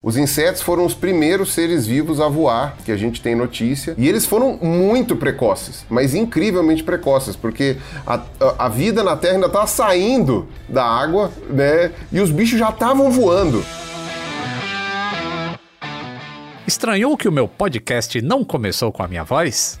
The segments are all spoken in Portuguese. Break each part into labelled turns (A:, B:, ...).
A: Os insetos foram os primeiros seres vivos a voar, que a gente tem notícia, e eles foram muito precoces, mas incrivelmente precoces, porque a, a, vida na Terra ainda estava saindo da água, né? E os bichos já estavam voando.
B: Estranhou que o meu podcast não começou com a minha voz?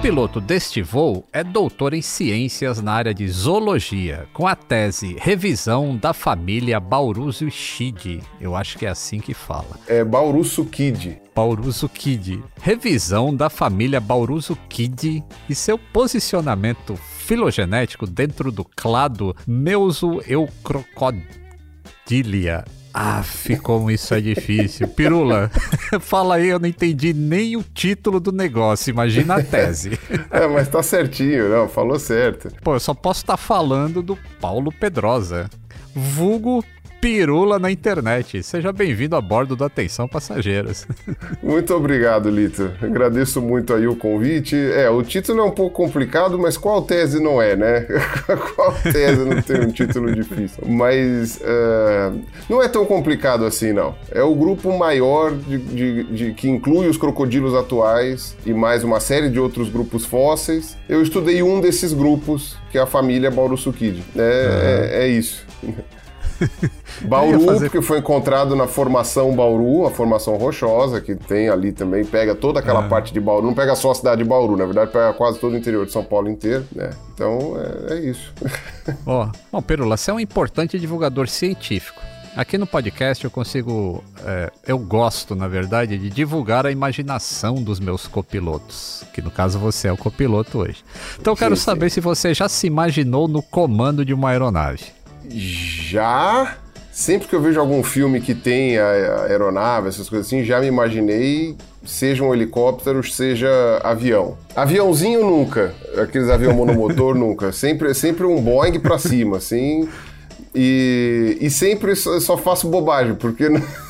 B: Copiloto deste voo é doutor em ciências na área de zoologia, com a tese Revisão da família Baurusukid. Eu acho que é assim que fala.
A: É Baurusukid.
B: Baurusukid. Revisão da família Baurusukid e seu posicionamento filogenético dentro do clado Meusoeucrocodilia ah, como isso é difícil. Pirula, fala aí, eu não entendi nem o título do negócio, imagina a tese.
A: é, mas tá certinho, não, falou certo.
B: Pô, eu só posso estar tá falando do Paulo Pedrosa, vulgo pirula na internet. Seja bem-vindo a bordo do Atenção Passageiros.
A: Muito obrigado, Lito. Agradeço muito aí o convite. É, o título é um pouco complicado, mas qual tese não é, né? qual tese não tem um título difícil? Mas uh, não é tão complicado assim, não. É o grupo maior de, de, de, que inclui os crocodilos atuais e mais uma série de outros grupos fósseis. Eu estudei um desses grupos, que é a família Baurusukid. É, uhum. é, é isso. Bauru, fazer... porque foi encontrado na formação Bauru, a formação rochosa, que tem ali também, pega toda aquela é. parte de Bauru, não pega só a cidade de Bauru, na verdade pega quase todo o interior de São Paulo inteiro, né? Então é, é isso.
B: Ó, oh. bom, Perula, você é um importante divulgador científico. Aqui no podcast eu consigo, é, eu gosto, na verdade, de divulgar a imaginação dos meus copilotos, que no caso você é o copiloto hoje. Então eu quero sim, saber sim. se você já se imaginou no comando de uma aeronave.
A: Já sempre que eu vejo algum filme que tem a, aeronave, essas coisas assim, já me imaginei, seja um helicóptero, seja avião. Aviãozinho nunca, aqueles avião monomotor nunca, sempre, sempre um Boeing para cima, assim. E, e sempre só faço bobagem, porque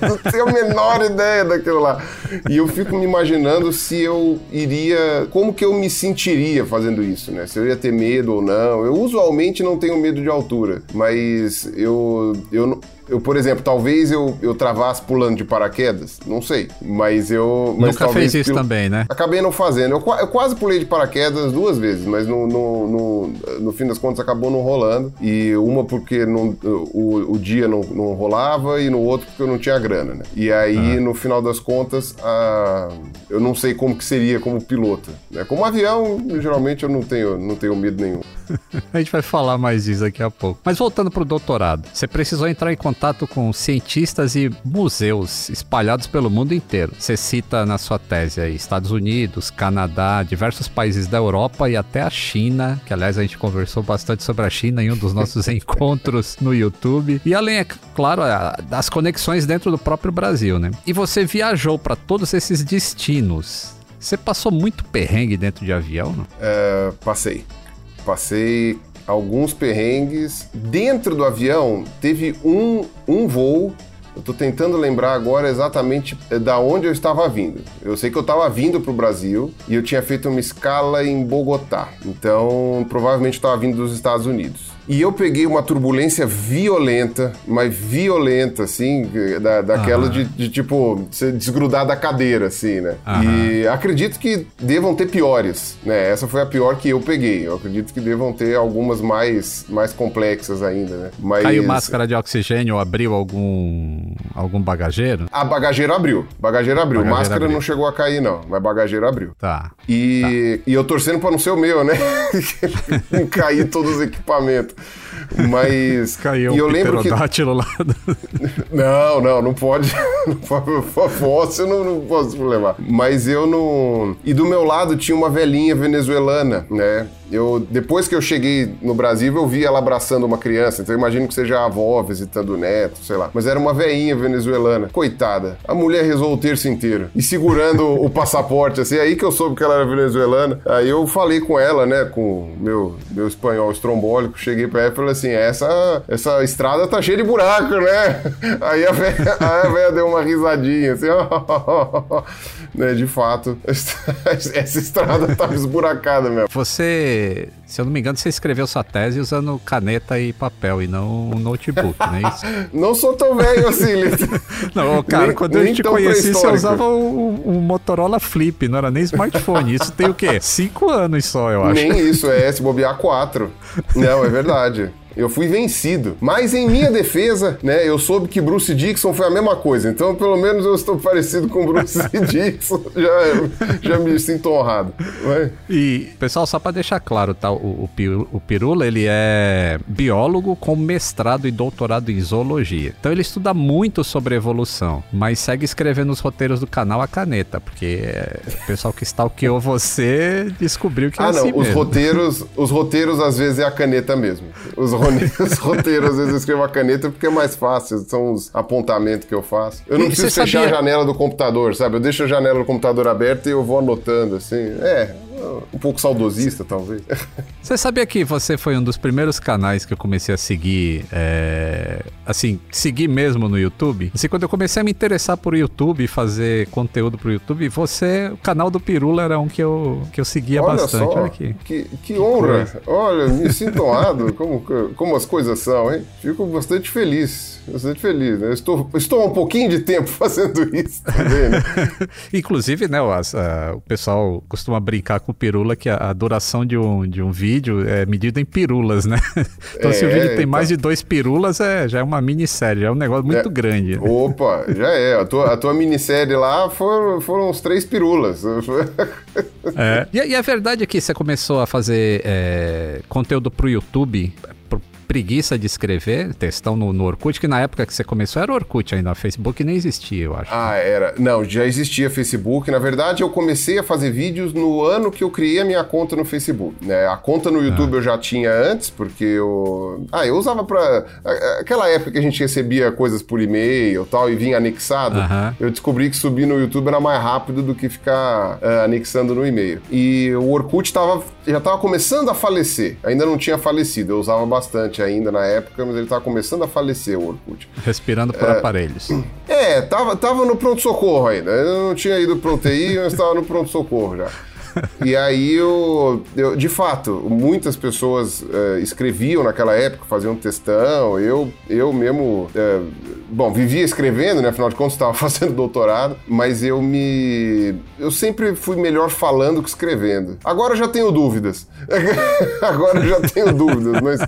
A: não tenho a menor ideia daquilo lá. E eu fico me imaginando se eu iria. Como que eu me sentiria fazendo isso, né? Se eu ia ter medo ou não. Eu usualmente não tenho medo de altura, mas eu. eu eu, por exemplo, talvez eu, eu travasse pulando de paraquedas, não sei, mas eu... Mas
B: Nunca fez isso também, né?
A: Acabei não fazendo. Eu, eu, quase pulei de paraquedas duas vezes, mas no, no, no, no fim das contas acabou não rolando. E uma porque não, o, o dia não, não rolava e no outro porque eu não tinha grana, né? E aí, ah. no final das contas, a, eu não sei como que seria como piloto. Né? Como avião, geralmente eu não tenho, não tenho medo nenhum.
B: a gente vai falar mais disso daqui a pouco. Mas voltando pro doutorado, você precisou entrar em contato com cientistas e museus espalhados pelo mundo inteiro. Você cita na sua tese aí Estados Unidos, Canadá, diversos países da Europa e até a China, que aliás a gente conversou bastante sobre a China em um dos nossos encontros no YouTube. E além, é claro, das conexões dentro do próprio Brasil, né? E você viajou para todos esses destinos. Você passou muito perrengue dentro de avião, não?
A: É, passei. Passei alguns perrengues. Dentro do avião, teve um, um voo. Eu estou tentando lembrar agora exatamente eh, da onde eu estava vindo. Eu sei que eu estava vindo para o Brasil e eu tinha feito uma escala em Bogotá. Então, provavelmente estava vindo dos Estados Unidos. E eu peguei uma turbulência violenta, mas violenta, assim, da, daquela de, de, tipo, se desgrudar da cadeira, assim, né? E acredito que devam ter piores, né? Essa foi a pior que eu peguei. Eu acredito que devam ter algumas mais, mais complexas ainda, né?
B: Mas... Caiu máscara de oxigênio, abriu algum, algum bagageiro?
A: A bagageira abriu. Bagageira abriu. Bagageira máscara abriu. não chegou a cair, não, mas bagageira abriu.
B: Tá.
A: E, tá. e eu torcendo pra não ser o meu, né? cair todos os equipamentos. like Mas.
B: Caiu e eu lembro que. lá.
A: Não, não, não pode. Fóssil não, não posso levar. Mas eu não. E do meu lado tinha uma velhinha venezuelana, né? Eu, depois que eu cheguei no Brasil, eu vi ela abraçando uma criança. Então eu imagino que seja a avó visitando o neto, sei lá. Mas era uma veinha venezuelana. Coitada. A mulher rezou o terço inteiro. E segurando o passaporte, assim. Aí que eu soube que ela era venezuelana. Aí eu falei com ela, né? Com meu, meu espanhol estrombólico. Cheguei pra ela e falei assim: essa, essa estrada tá cheia de buraco, né? Aí a véia, a véia deu uma risadinha, assim. né, de fato, essa estrada tava esburacada mesmo.
B: Você se eu não me engano, você escreveu sua tese usando caneta e papel e não um notebook, não é isso?
A: não sou tão velho assim.
B: Não, cara, nem, quando nem eu te conheci, você usava o, o, Motorola Flip, não era nem smartphone. Isso tem o quê? Cinco anos só, eu acho.
A: Nem isso, é se bobear quatro. Não, é verdade. Eu fui vencido. Mas em minha defesa, né, eu soube que Bruce Dixon foi a mesma coisa. Então, pelo menos eu estou parecido com Bruce Dixon. Já, já me sinto honrado. Vai.
B: E, pessoal, só para deixar claro, tá? O, o, o Pirula, ele é biólogo com mestrado e doutorado em zoologia. Então, ele estuda muito sobre evolução, mas segue escrevendo os roteiros do canal a caneta, porque é, o pessoal que stalkeou você descobriu que é
A: ah,
B: assim
A: não, os roteiros, os roteiros às vezes é a caneta mesmo. Os os roteiros, às vezes eu escrevo a caneta porque é mais fácil, são os apontamentos que eu faço. Eu não e preciso fechar sabia... a janela do computador, sabe? Eu deixo a janela do computador aberta e eu vou anotando, assim. É, um pouco saudosista, talvez.
B: Você sabia que você foi um dos primeiros canais que eu comecei a seguir, é, assim, seguir mesmo no YouTube? Assim, quando eu comecei a me interessar por YouTube, fazer conteúdo pro YouTube, você, o canal do Pirula era um que eu, que eu seguia Olha bastante.
A: Só, Olha aqui. Que, que honra. Olha, me sinto honrado como, como as coisas são, hein? Fico bastante feliz bastante feliz, né? Estou, estou há um pouquinho de tempo fazendo isso também, né?
B: Inclusive, né, o, a, o pessoal costuma brincar com pirula que a, a, duração de um, de um vídeo é medida em pirulas, né? Então, é, se o vídeo tem então... mais de dois pirulas, é, já é uma minissérie, já é um negócio muito é, grande. Né?
A: Opa, já é. A tua, a tua minissérie lá foram, foram uns três pirulas.
B: É. E, e a verdade é que você começou a fazer é, conteúdo pro YouTube preguiça de escrever textão no, no Orkut, que na época que você começou era Orkut ainda, Facebook nem existia, eu acho.
A: Ah, era. Não, já existia Facebook. Na verdade, eu comecei a fazer vídeos no ano que eu criei a minha conta no Facebook. Né? A conta no YouTube ah. eu já tinha antes, porque eu. Ah, eu usava pra. Aquela época que a gente recebia coisas por e-mail tal e vinha anexado, uh -huh. eu descobri que subir no YouTube era mais rápido do que ficar uh, anexando no e-mail. E o Orkut tava, já estava começando a falecer. Ainda não tinha falecido, eu usava bastante ainda na época, mas ele estava começando a falecer, o Orkut.
B: Respirando por é, aparelhos.
A: É, tava, tava no pronto-socorro ainda. Eu não tinha ido pro UTI, mas estava no pronto-socorro já. e aí eu, eu, de fato, muitas pessoas uh, escreviam naquela época, faziam textão. Eu, eu mesmo, uh, bom, vivia escrevendo, né? Afinal de contas, estava fazendo doutorado, mas eu me, eu sempre fui melhor falando que escrevendo. Agora já tenho dúvidas. Agora já tenho dúvidas, mas,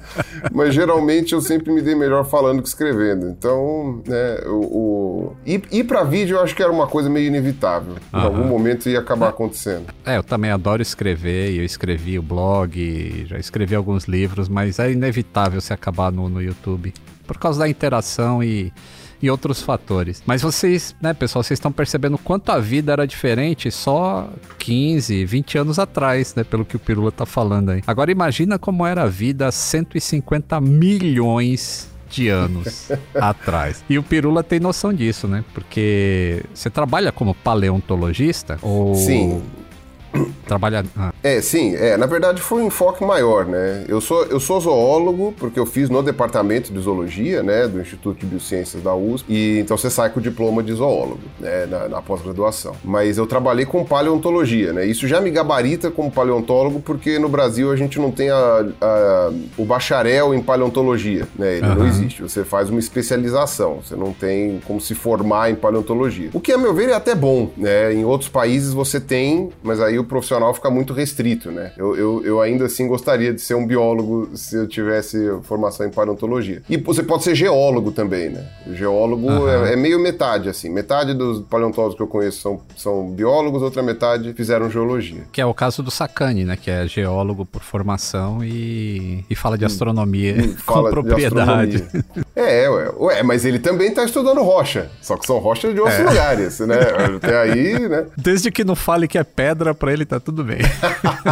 A: mas geralmente eu sempre me dei melhor falando que escrevendo. Então, né, o, o... ir, ir para vídeo eu acho que era uma coisa meio inevitável. Em algum momento ia acabar acontecendo.
B: É, eu também adoro escrever e eu escrevi o blog, já escrevi alguns livros, mas é inevitável se acabar no, no YouTube por causa da interação e, e outros fatores. Mas vocês, né, pessoal, vocês estão percebendo quanto a vida era diferente só 15, 20 anos atrás, né, pelo que o Pirula tá falando aí. Agora imagina como era a vida há 150 milhões de anos atrás. E o Pirula tem noção disso, né? Porque você trabalha como paleontologista? Ou...
A: Sim.
B: Trabalha. Ah.
A: É, sim, é. Na verdade foi um enfoque maior, né? Eu sou, eu sou zoólogo porque eu fiz no departamento de zoologia, né, do Instituto de Biociências da USP, e então você sai com o diploma de zoólogo, né, na, na pós-graduação. Mas eu trabalhei com paleontologia, né? Isso já me gabarita como paleontólogo porque no Brasil a gente não tem a, a, o bacharel em paleontologia, né? Ele uhum. não existe. Você faz uma especialização, você não tem como se formar em paleontologia. O que, a meu ver, é até bom, né? Em outros países você tem, mas aí profissional fica muito restrito, né? Eu, eu, eu ainda assim gostaria de ser um biólogo se eu tivesse formação em paleontologia. E você pode ser geólogo também, né? O geólogo uhum. é, é, meio metade, assim. Metade dos paleontólogos que eu conheço são, são biólogos, outra metade fizeram geologia.
B: Que é o caso do Sakane, né? Que é geólogo por formação e, e fala de hum. astronomia hum, com propriedade.
A: É, ué, ué, mas ele também está estudando rocha, só que são rochas de outros é. lugares, né? Até aí, né?
B: Desde que não fale que é pedra, para ele tá tudo bem.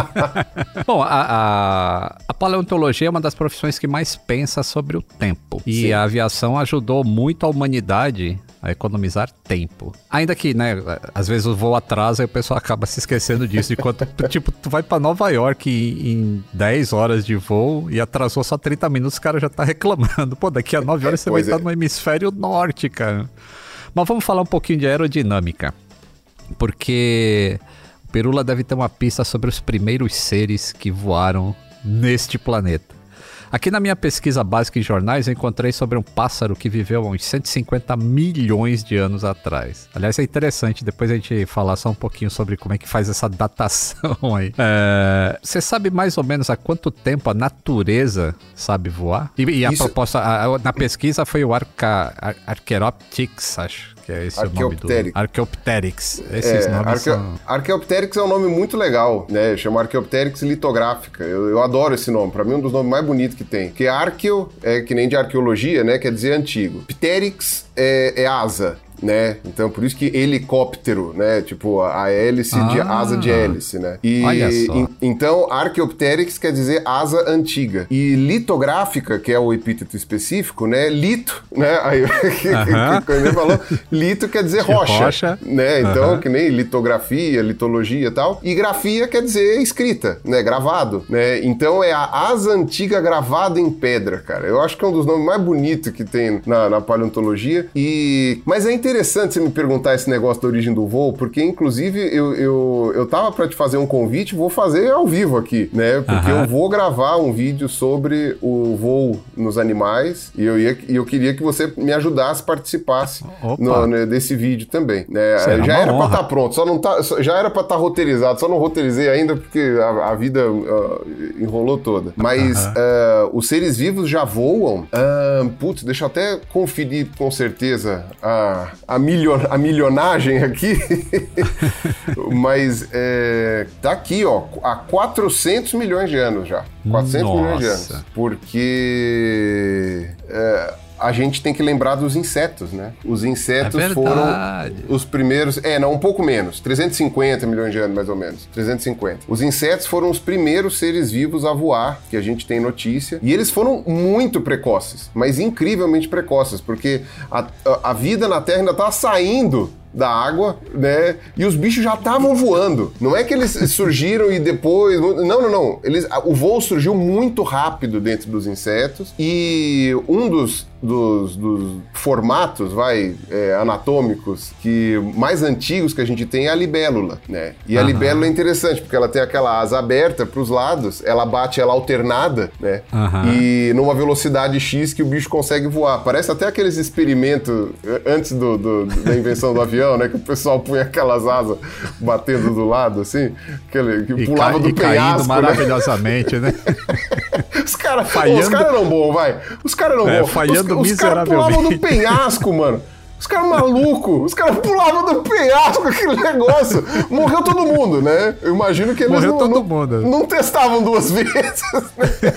B: Bom, a, a, a, paleontologia é uma das profissões que mais pensa sobre o tempo. E Sim. a aviação ajudou muito a humanidade a economizar tempo. Ainda que, né, às vezes o voo atrasa e o pessoal acaba se esquecendo disso. Enquanto, tipo, tu vai para Nova York em 10 horas de voo e atrasou só 30 minutos, o cara já tá reclamando. Pô, daqui a 9 horas você vai estar é. no hemisfério norte, cara. Mas vamos falar um pouquinho de aerodinâmica. Porque Perula deve ter uma pista sobre os primeiros seres que voaram neste planeta. Aqui na minha pesquisa básica em jornais, eu encontrei sobre um pássaro que viveu há uns 150 milhões de anos atrás. Aliás, é interessante depois a gente falar só um pouquinho sobre como é que faz essa datação aí. É, você sabe mais ou menos há quanto tempo a natureza sabe voar? E, e a Isso... proposta a, a, na pesquisa foi o Arca, Ar, Archeropteryx, acho que é esse o nome do... Archaeopteryx. Esses é, nomes Arque... são...
A: Archaeopteryx é um nome muito legal, né? Chama Archaeopteryx litográfica. Eu, eu adoro esse nome. Para mim, é um dos nomes mais bonitos que tem. Que arqueo é que nem de arqueologia, né? Quer dizer antigo. Pteryx é, é asa né? Então por isso que helicóptero, né? Tipo a hélice ah, de asa de hélice, né? E in, então Archaeopteryx quer dizer asa antiga. E litográfica, que é o epíteto específico, né? Lito, né? Aí uh -huh. que falou, lito quer dizer rocha, rocha, né? Então uh -huh. que nem litografia, litologia e tal. E grafia quer dizer escrita, né? Gravado, né? Então é a asa antiga gravada em pedra, cara. Eu acho que é um dos nomes mais bonitos que tem na, na paleontologia. E mas é interessante interessante você me perguntar esse negócio da origem do voo, porque inclusive eu, eu, eu tava para te fazer um convite, vou fazer ao vivo aqui, né? Porque eu vou gravar um vídeo sobre o voo nos animais e eu, ia, e eu queria que você me ajudasse, participasse no, né, desse vídeo também. Né? Já era para estar tá pronto, só não tá, já era para estar tá roteirizado, só não roteirizei ainda porque a, a vida uh, enrolou toda. Mas uh, os seres vivos já voam. Uh, putz, deixa eu até conferir com certeza a, a, milion, a milionagem aqui, mas é, tá aqui, ó, há 400 milhões de anos já. 400 Nossa. milhões de anos. Porque é, a gente tem que lembrar dos insetos, né? Os insetos é foram os primeiros. É, não, um pouco menos. 350 milhões de anos, mais ou menos. 350. Os insetos foram os primeiros seres vivos a voar, que a gente tem notícia. E eles foram muito precoces, mas incrivelmente precoces, porque a, a, vida na Terra ainda está saindo da água, né? E os bichos já estavam voando. Não é que eles surgiram e depois. Não, não, não. Eles, o voo surgiu muito rápido dentro dos insetos e um dos dos, dos formatos, vai, é, anatômicos que mais antigos que a gente tem é a libélula, né? E a libélula é interessante porque ela tem aquela asa aberta para os lados, ela bate ela alternada, né? E numa velocidade X que o bicho consegue voar. Parece até aqueles experimentos antes do, do, da invenção do avião, né? Que o pessoal punha aquelas asas batendo do lado, assim, aquele, que e pulava do penhasco.
B: Né? maravilhosamente, né?
A: os caras os cara eram bons, vai. Os caras eram é, bons.
B: Falhando os,
A: os caras pulavam do penhasco, mano. Os caras malucos, os caras pulavam do penhasco com aquele negócio. Morreu todo mundo, né? Eu imagino que eles
B: Morreu
A: não,
B: todo
A: não,
B: mundo.
A: não testavam duas vezes. Né?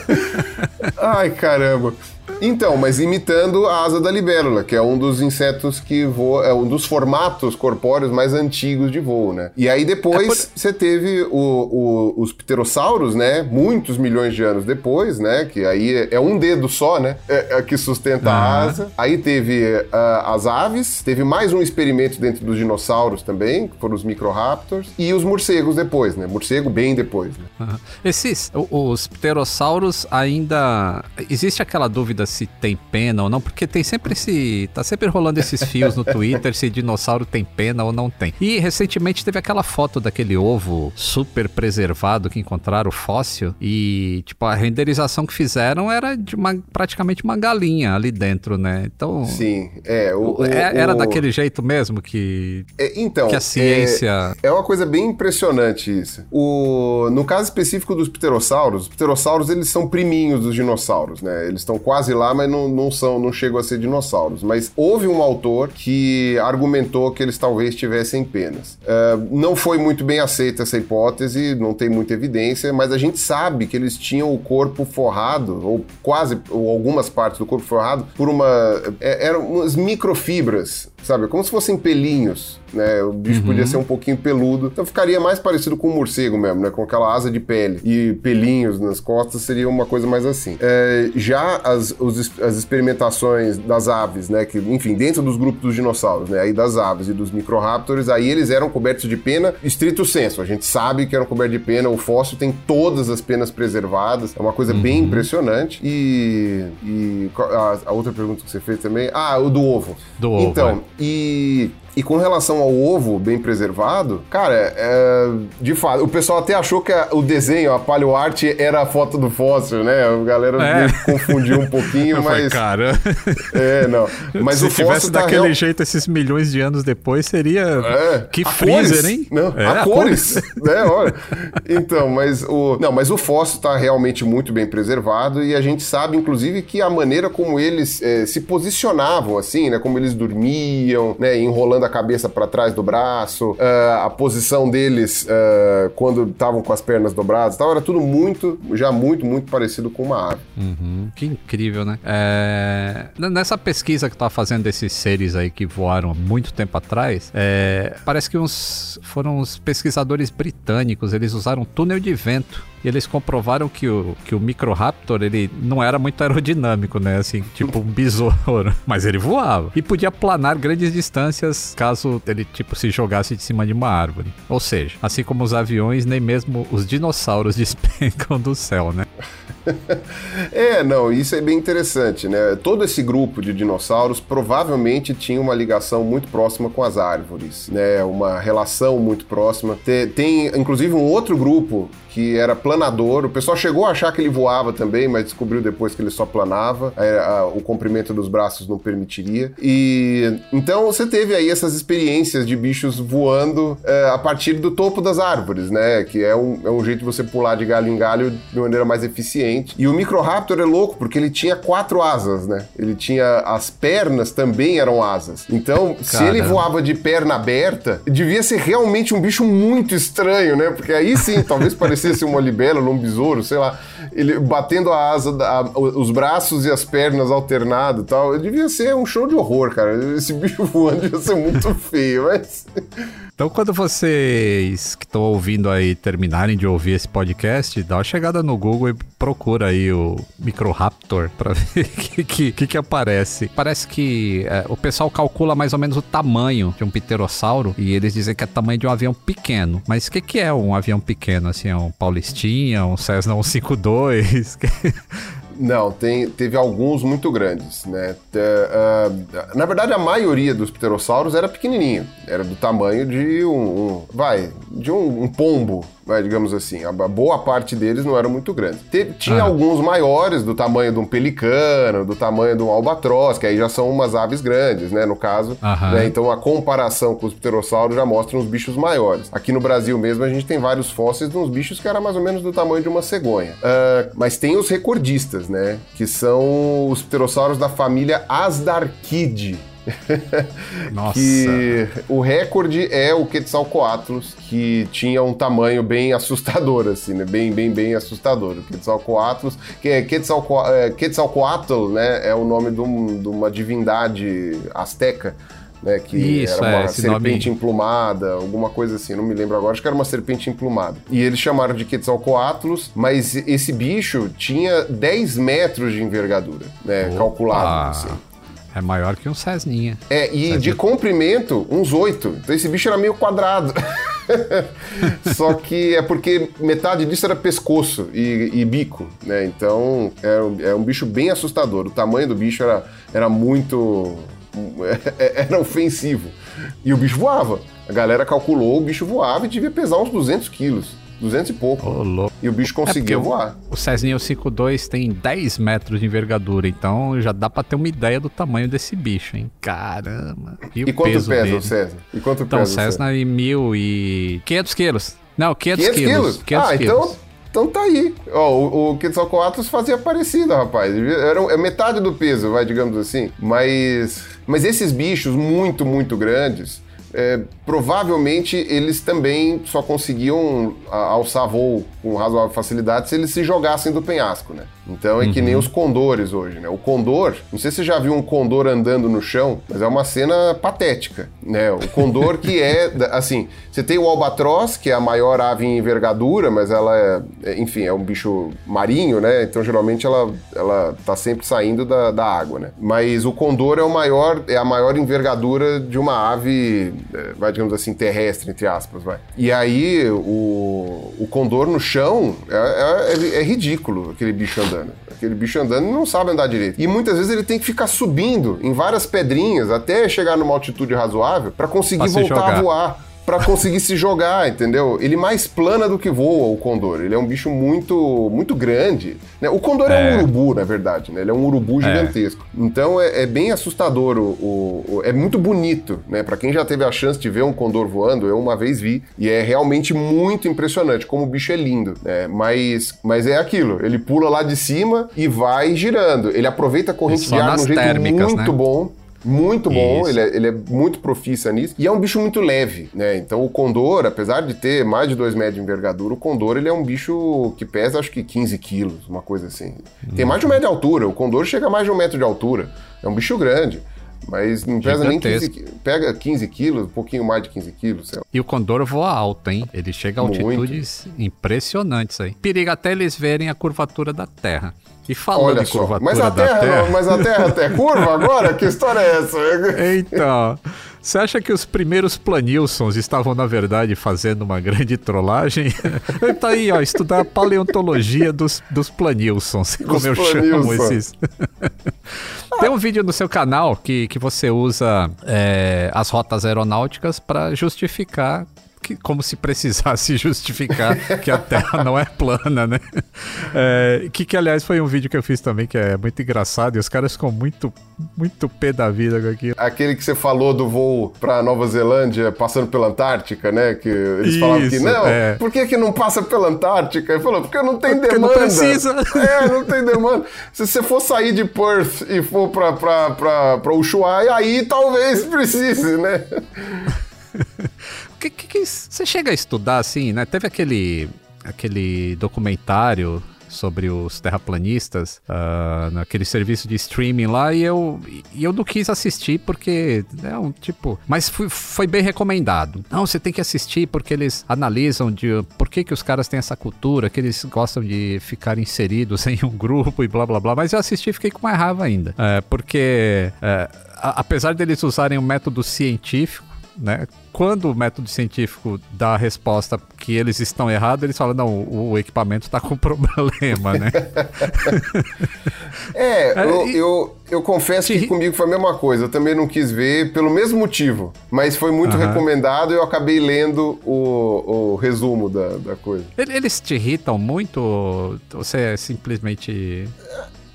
A: Ai, caramba. Então, mas imitando a asa da libélula, que é um dos insetos que voa, é um dos formatos corpóreos mais antigos de voo, né? E aí depois é por... você teve o, o, os pterossauros, né? Muitos milhões de anos depois, né? Que aí é um dedo só, né? É, é que sustenta ah. a asa. Aí teve uh, as aves, teve mais um experimento dentro dos dinossauros também, que foram os microraptors, e os morcegos depois, né? Morcego bem depois. Né?
B: Esses, os pterossauros ainda. Existe aquela dúvida se tem pena ou não, porque tem sempre esse. tá sempre rolando esses fios no Twitter se dinossauro tem pena ou não tem. E recentemente teve aquela foto daquele ovo super preservado que encontraram fóssil e, tipo, a renderização que fizeram era de uma praticamente uma galinha ali dentro, né? Então.
A: Sim, é. O, o,
B: é, era o... daquele jeito mesmo que.
A: É, então.
B: Que a ciência.
A: É, é, uma coisa bem impressionante isso. O, no caso específico dos pterossauros, os pterossauros eles são priminhos dos dinossauros, né? Eles estão quase lá, mas não, não são, não chegam a ser dinossauros. Mas houve um autor que argumentou que eles talvez tivessem penas. Uh, não foi muito bem aceita essa hipótese, não tem muita evidência, mas a gente sabe que eles tinham o corpo forrado, ou quase, ou algumas partes do corpo forrado, por uma. É, eram umas microfibras sabe? Como se fossem pelinhos, né? O bicho uhum. podia ser um pouquinho peludo, então ficaria mais parecido com um morcego mesmo, né? Com aquela asa de pele e pelinhos nas costas seria uma coisa mais assim. É, já as, os, as experimentações das aves, né? Que, enfim, dentro dos grupos dos dinossauros, né? Aí das aves e dos microraptors, aí eles eram cobertos de pena estrito senso. A gente sabe que eram cobertos de pena, o fóssil tem todas as penas preservadas, é uma coisa uhum. bem impressionante. E, e a, a, outra pergunta que você fez também, ah, o do ovo.
B: Do ovo.
A: Então, é. E e com relação ao ovo bem preservado, cara, é, de fato, o pessoal até achou que a, o desenho, a art era a foto do fóssil, né? A galera é. confundiu um pouquinho, mas. Falei,
B: cara.
A: É, não. Mas
B: Se o tivesse tá daquele real... jeito esses milhões de anos depois, seria. É. Que a freezer, cores. hein?
A: Não, é, a, a cores. cores. né? Olha. Então, mas o. Não, mas o fóssil está realmente muito bem preservado e a gente sabe, inclusive, que a maneira como eles é, se posicionavam, assim, né? Como eles dormiam, né? Enrolando a cabeça para trás do braço, uh, a posição deles uh, quando estavam com as pernas dobradas, tal, era tudo muito, já muito, muito parecido com uma ave.
B: Uhum. Que incrível, né? É... Nessa pesquisa que tá fazendo desses seres aí que voaram há muito tempo atrás, é... parece que uns foram os pesquisadores britânicos, eles usaram túnel de vento e eles comprovaram que o, que o Microraptor, ele não era muito aerodinâmico, né? Assim, tipo um besouro. Mas ele voava. E podia planar grandes distâncias caso ele, tipo, se jogasse de cima de uma árvore. Ou seja, assim como os aviões, nem mesmo os dinossauros despencam do céu, né?
A: é, não, isso é bem interessante, né? Todo esse grupo de dinossauros provavelmente tinha uma ligação muito próxima com as árvores, né? Uma relação muito próxima. Tem, tem inclusive um outro grupo que era planador. O pessoal chegou a achar que ele voava também, mas descobriu depois que ele só planava. o comprimento dos braços não permitiria. E então você teve aí essas experiências de bichos voando é, a partir do topo das árvores, né? Que é um, é um jeito de você pular de galho em galho de maneira mais eficiente. E o Microraptor é louco porque ele tinha quatro asas, né? Ele tinha as pernas também eram asas. Então, Caramba. se ele voava de perna aberta, devia ser realmente um bicho muito estranho, né? Porque aí sim, talvez parecia parecia uma libélula, um besouro, sei lá, ele batendo a asa, a, os braços e as pernas alternado e tal. Devia ser um show de horror, cara. Esse bicho voando devia ser muito feio, mas.
B: Então, quando vocês que estão ouvindo aí terminarem de ouvir esse podcast, dá uma chegada no Google e procura aí o Microraptor para ver o que, que, que, aparece. Parece que é, o pessoal calcula mais ou menos o tamanho de um pterossauro e eles dizem que é tamanho de um avião pequeno. Mas o que, que é um avião pequeno? Assim, é um Paulistinha, um Cessna 152?
A: Não, tem, teve alguns muito grandes, né? Uh, na verdade, a maioria dos pterossauros era pequenininho, era do tamanho de um, um vai, de um, um pombo, né, digamos assim. A boa parte deles não era muito grande. tinha ah. alguns maiores, do tamanho de um pelicano, do tamanho de um albatroz, que aí já são umas aves grandes, né, no caso. Né, então a comparação com os pterossauros já mostra uns bichos maiores. Aqui no Brasil mesmo a gente tem vários fósseis de uns bichos que eram mais ou menos do tamanho de uma cegonha. Uh, mas tem os recordistas, né, que são os pterossauros da família Asdarquide
B: Nossa.
A: que o recorde é o Quetzalcoatlus, que tinha um tamanho bem assustador, assim, né? Bem, bem, bem assustador. O Quetzalcoatlus, que é Quetzalco, é, Quetzalcoatl, né? É o nome de, um, de uma divindade asteca. Né, que
B: Isso,
A: era uma
B: é,
A: serpente
B: nome-
A: emplumada, alguma coisa assim, não me lembro agora, acho que era uma serpente emplumada. E eles chamaram de Quetzalcoatlus, mas esse bicho tinha 10 metros de envergadura, né, calculado, assim.
B: É maior que um Cessninha.
A: É, e de comprimento, uns oito. Então esse bicho era meio quadrado. Só que é porque metade disso era pescoço e, e bico, né? Então é, um- é um bicho bem assustador. O tamanho do bicho era, era muito. Era ofensivo. E o bicho voava. A galera calculou, o bicho voava e devia pesar uns 200 quilos. 200 e pouco.
B: Louco.
A: E o bicho conseguia
B: É o-
A: voar.
B: O Cessninha 5.2 tem 10 metros de envergadura, então já dá pra ter uma ideia do tamanho desse bicho, hein? Caramba. E,
A: E
B: o
A: quanto
B: peso
A: pesa
B: dele?
A: o César? E quanto
B: Então, o
A: pesa o César?
B: Cessna em mil e... 500 quilos. Não, 500,
A: 500
B: quilos.
A: quilos?
B: 500
A: ah,
B: quilos.
A: então, então tá aí. Ó, o, o Quetzalcoatlus fazia parecido, rapaz. Era é metade do peso, vai, digamos assim. Mas, mas esses bichos muito, muito grandes, é, provavelmente eles também só conseguiam alçar voo com razoável facilidade se eles se jogassem do penhasco, né? Então é que nem os condores hoje, né? O condor, não sei se você já viu um condor andando no chão, mas é uma cena patética, né? O condor que é, assim, você tem o albatroz, que é a maior ave em envergadura, mas ela é, é, enfim, é um bicho marinho, né? Então geralmente ela, ela tá sempre saindo da, da água, né? Mas o condor é o maior, é a maior envergadura de uma ave, vai digamos assim, terrestre, entre aspas, vai. E aí o, o condor no chão é, é- é ridículo, aquele bicho andando. Aquele bicho andando não sabe andar direito. E muitas vezes ele tem que ficar subindo em várias pedrinhas até chegar numa altitude razoável para conseguir
B: Pra
A: voltar a voar. Pra conseguir se jogar, entendeu? Ele mais plana do que voa, o condor. Ele é um bicho muito muito grande. né? O condor é. um
B: É.
A: urubu, na verdade, né? Ele é um urubu gigantesco. Então é, é bem assustador. O, o- o- é muito bonito, né? Pra quem já teve a chance de ver um condor voando, eu uma vez vi. E é realmente muito impressionante como o bicho é lindo. né? Mas, mas é aquilo. Ele pula lá de cima e vai girando. Ele aproveita a corrente de ar de um jeito
B: térmicas,
A: muito
B: né?
A: bom. Muito bom,
B: Isso.
A: ele é, ele é muito profissa nisso. E é um bicho muito leve, né? Então o condor, apesar de ter mais de 2 metros de envergadura, o condor ele é um bicho que pesa acho que 15 quilos, uma coisa assim. Tem mais de um metro de altura, o condor chega a mais de um metro de altura. É um bicho grande. Mas não pesa nem 15
B: Gigantesco.
A: quilos. Pega 15 quilos, um pouquinho mais de 15 quilos. sei lá.
B: E o Condor voa alto, hein? Ele chega a
A: Muito.
B: altitudes impressionantes aí. Periga até eles verem a curvatura da Terra. E falando
A: Olha
B: de curvatura
A: Mas a
B: da
A: terra,
B: Terra...
A: não- mas a terra até curva agora? Que história é essa?
B: Então, você acha que os primeiros planilsons estavam, na verdade, fazendo uma grande trollagem? tá aí, ó, estudar a paleontologia dos, dos planilsons, como eu chamo
A: planilson.
B: esses. Tem um vídeo no seu canal que, que você usa é, as rotas aeronáuticas para justificar. Que, como se precisasse justificar que a Terra não é plana, né? É, que, que, aliás, foi um vídeo que eu fiz também que é muito engraçado e os caras ficam muito, muito pé da vida com aquilo.
A: Aquele que você falou do voo pra Nova Zelândia passando pela Antártica, né? Que eles falavam que
B: Isso,
A: não,
B: é.
A: por que, que não passa pela Antártica? Ele falou, porque não tem
B: Porque não
A: demanda.
B: precisa.
A: É, não tem demanda. Se você for sair de Perth e for pra, pra, pra, pra Ushuaia, aí talvez precise, né?
B: que, que, que você chega a estudar assim, né? Teve aquele, aquele documentário sobre os terraplanistas uh, naquele serviço de streaming lá e eu, e eu não quis assistir porque é um tipo mas foi, foi bem recomendado. Não você tem que assistir porque eles analisam de por que, que os caras têm essa cultura que eles gostam de ficar inseridos em um grupo e blá blá blá. Mas eu assisti e fiquei com mais raiva ainda. É, porque é, a, apesar deles usarem um método científico né? Quando o método científico dá a resposta que eles estão errados, eles falam, não, o, o equipamento está com problema, né?
A: É, eu,
B: e-
A: eu, eu confesso que comigo foi a mesma coisa. Eu também não quis ver pelo mesmo motivo. Mas foi muito recomendado e eu acabei lendo o, o resumo da, da coisa.
B: Ele- Eles te irritam muito ou você é simplesmente...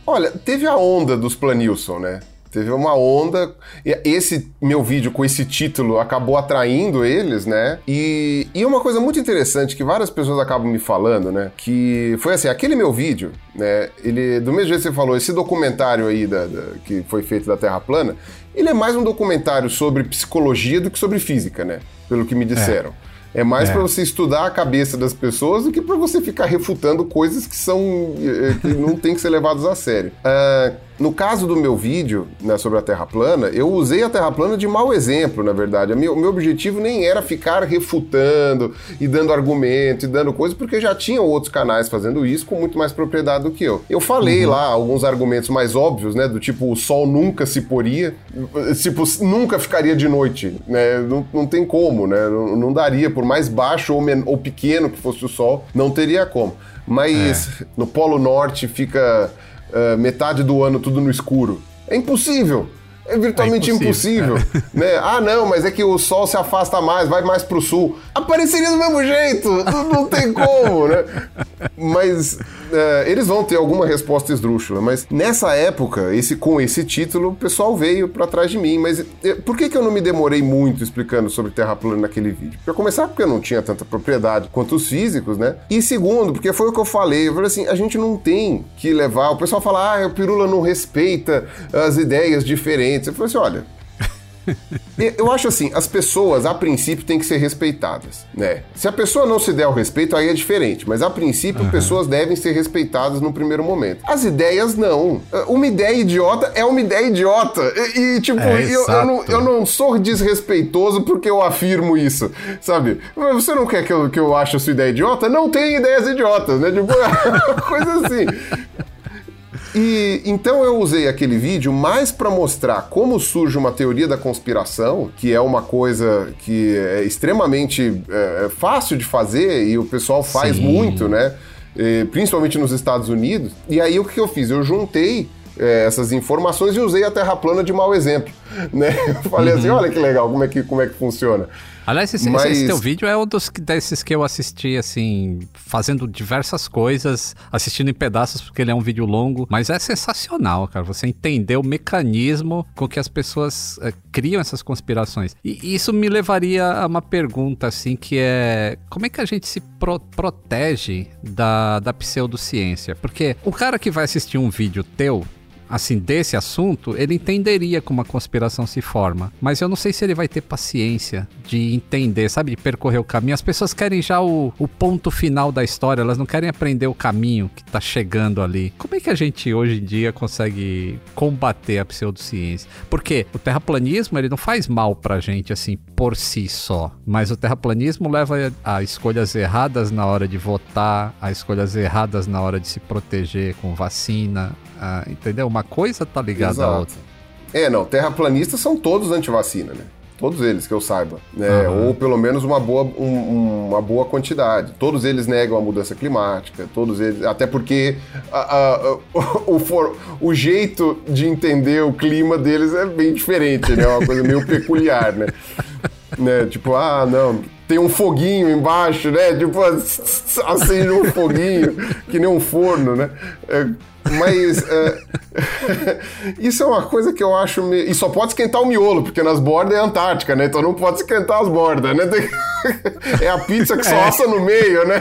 A: Olha, teve a onda dos Planilson, né? Teve uma onda. e Esse meu vídeo com esse título acabou atraindo eles, né? E, e uma coisa muito interessante que várias pessoas acabam me falando, né? Que foi assim: aquele meu vídeo, né? Ele, do mesmo jeito que você falou, esse documentário aí da, da- que foi feito da Terra plana, Ele é mais um documentário sobre psicologia do que sobre física, né? Pelo que me disseram. É, é mais é. para você estudar a cabeça das pessoas do que para você ficar refutando coisas que são eh, que não tem que ser levadas a sério. Uh, no caso do meu vídeo né, sobre a Terra plana, eu usei a Terra plana de mau exemplo, na verdade. O meu, meu objetivo nem era ficar refutando e dando argumento e dando coisa, porque já tinham outros canais fazendo isso com muito mais propriedade do que eu. Eu falei uhum. lá alguns argumentos mais óbvios, né? Do tipo, o sol nunca se poria, tipo, nunca ficaria de noite, né? Não, não tem como, né? Não, não daria, por mais baixo ou, ou pequeno que fosse o sol, não teria como. Mas é. no Polo Norte fica uh, metade do ano tudo no escuro. É impossível. É virtualmente é impossível. impossível né? Ah, não, mas é que o sol se afasta mais, vai mais pro sul. Apareceria do mesmo jeito, não, não tem como, né? Mas uh, eles vão ter alguma resposta esdrúxula. Mas nessa época, esse, com esse título, o pessoal veio para trás de mim. Mas uh, por que, que eu não me demorei muito explicando sobre Terra plana naquele vídeo? Para começar, porque eu não tinha tanta propriedade quanto os físicos, né? E segundo, porque foi o que eu falei. Eu falei assim, a gente não tem que levar... O pessoal fala, ah, o Pirula não respeita as ideias diferentes eu falei assim: olha, eu acho assim, as pessoas, a princípio, têm que ser respeitadas, né? Se a pessoa não se der o respeito, aí é diferente. Mas, a princípio, uhum. pessoas devem ser respeitadas no primeiro momento. As ideias, não. Uma ideia idiota é uma ideia idiota. E, e tipo, é, eu, eu, não, eu, não, sou desrespeitoso porque eu afirmo isso, sabe? Você não quer que eu, que eu ache a sua ideia idiota? Não tem ideias idiotas, né? Tipo, coisa assim. E então eu usei aquele vídeo mais para mostrar como surge uma teoria da conspiração, que é uma coisa que é extremamente é, é fácil de fazer e o pessoal faz Sim. muito, né? E, principalmente nos Estados Unidos. E aí o que eu fiz? Eu juntei é, essas informações e usei a Terra plana de mau exemplo. Né? Eu falei assim, uhum. assim: olha que legal, como é que, como é que funciona.
B: Aliás, esse, Mas... esse, teu vídeo é um dos desses que eu assisti, assim, fazendo diversas coisas, assistindo em pedaços, porque ele é um vídeo longo. Mas é sensacional, cara. Você entender o mecanismo com que as pessoas é, criam essas conspirações. E isso me levaria a uma pergunta, assim, que é: como é que a gente se pro protege da, da pseudociência? Porque o cara que vai assistir um vídeo teu, assim, desse assunto, ele entenderia como a conspiração se forma. Mas eu não sei se ele vai ter paciência de entender, sabe, de percorrer o caminho. As pessoas querem já o, o ponto final da história, elas não querem aprender o caminho que tá chegando ali. Como é que a gente hoje em dia consegue combater a pseudociência? Porque o terraplanismo, ele não faz mal pra gente, assim, por si só. Mas o terraplanismo leva a escolhas erradas na hora de votar, a escolhas erradas na hora de se proteger com vacina, a, entendeu? Uma coisa tá ligada Exato. à outra.
A: É, não, terraplanistas são todos anti-vacina, né? Todos eles, que eu saiba. Né? Uhum. Ou pelo menos uma boa, um, uma boa quantidade. Todos eles negam a mudança climática, todos eles. Até porque a, a, o, o, for, o jeito de entender o clima deles é bem diferente, né? É uma coisa meio peculiar, né? né? Tipo, ah, não, tem um foguinho embaixo, né? Tipo, acende um foguinho, que nem um forno, né? É, mas é, isso é uma coisa que eu acho. Me... E só pode esquentar o miolo, porque nas bordas é Antártica, né? Então não pode esquentar as bordas, né? Tem... é a pizza que só é. assa no meio, né?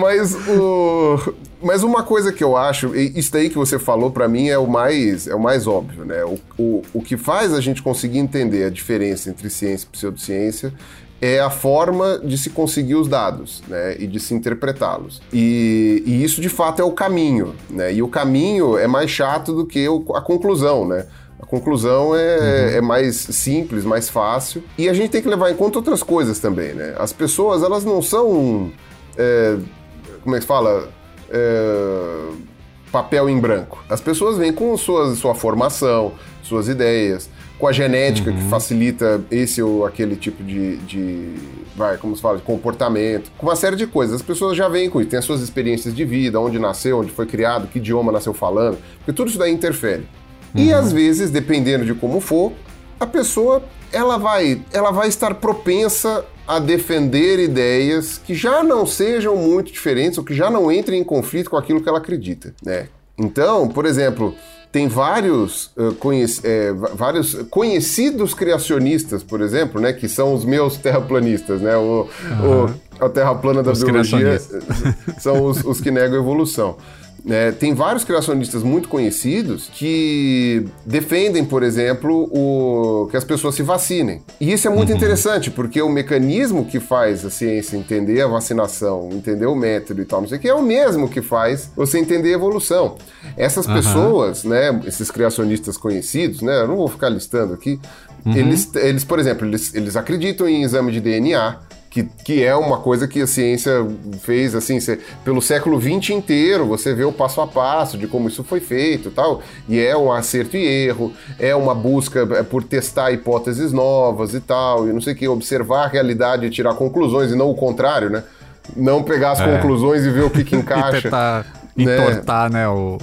A: mas o. Mas uma coisa que eu acho, isso daí que você falou para mim é o mais é o mais óbvio, né? O, o, o que faz a gente conseguir entender a diferença entre ciência e pseudociência é a forma de se conseguir os dados né, e de se interpretá-los. E, e, isso de fato é o caminho. Né? E o caminho é mais chato do que o, a conclusão. Né? A conclusão é, uhum. é, mais simples, mais fácil. E a gente tem que levar em conta outras coisas também. Né? As pessoas elas não são. É, como é que se fala? É, papel em branco. As pessoas vêm com suas, sua formação, suas ideias com a genética uhum. que facilita esse ou aquele tipo de, de, vai, como se fala, de comportamento, com uma série de coisas. As pessoas já vêm com isso, tem as suas experiências de vida, onde nasceu, onde foi criado, que idioma nasceu falando, porque tudo isso daí interfere. Uhum. E às vezes, dependendo de como for, a pessoa ela vai, ela vai estar propensa a defender ideias que já não sejam muito diferentes ou que já não entrem em conflito com aquilo que ela acredita, né? Então, por exemplo, tem vários, uh, conhec é, vários conhecidos criacionistas, por exemplo, né, que são os meus terraplanistas, né, o, uhum. o a terra plana da os biologia são os, os, que negam a evolução. Né? Tem vários criacionistas muito conhecidos que defendem, por exemplo, o... que as pessoas se vacinem. E isso é muito uhum. interessante, porque o mecanismo que faz a ciência entender a vacinação, entender o método e tal, não sei o que, é o mesmo que faz você entender a evolução. Essas uhum. pessoas, né, esses criacionistas conhecidos, né, eu não vou ficar listando aqui, uhum. eles, eles, por exemplo, eles, eles acreditam em exame de DNA, que, que é uma coisa que a ciência fez assim, cê, pelo século XX inteiro, você vê o passo a passo de como isso foi feito tal, e é um acerto e erro, é uma busca é, por testar hipóteses novas e tal, e não sei o que, observar a realidade e tirar conclusões, e não o contrário, né? Não pegar as é. conclusões e ver o que, que encaixa.
B: e tentar né? entortar, né? O...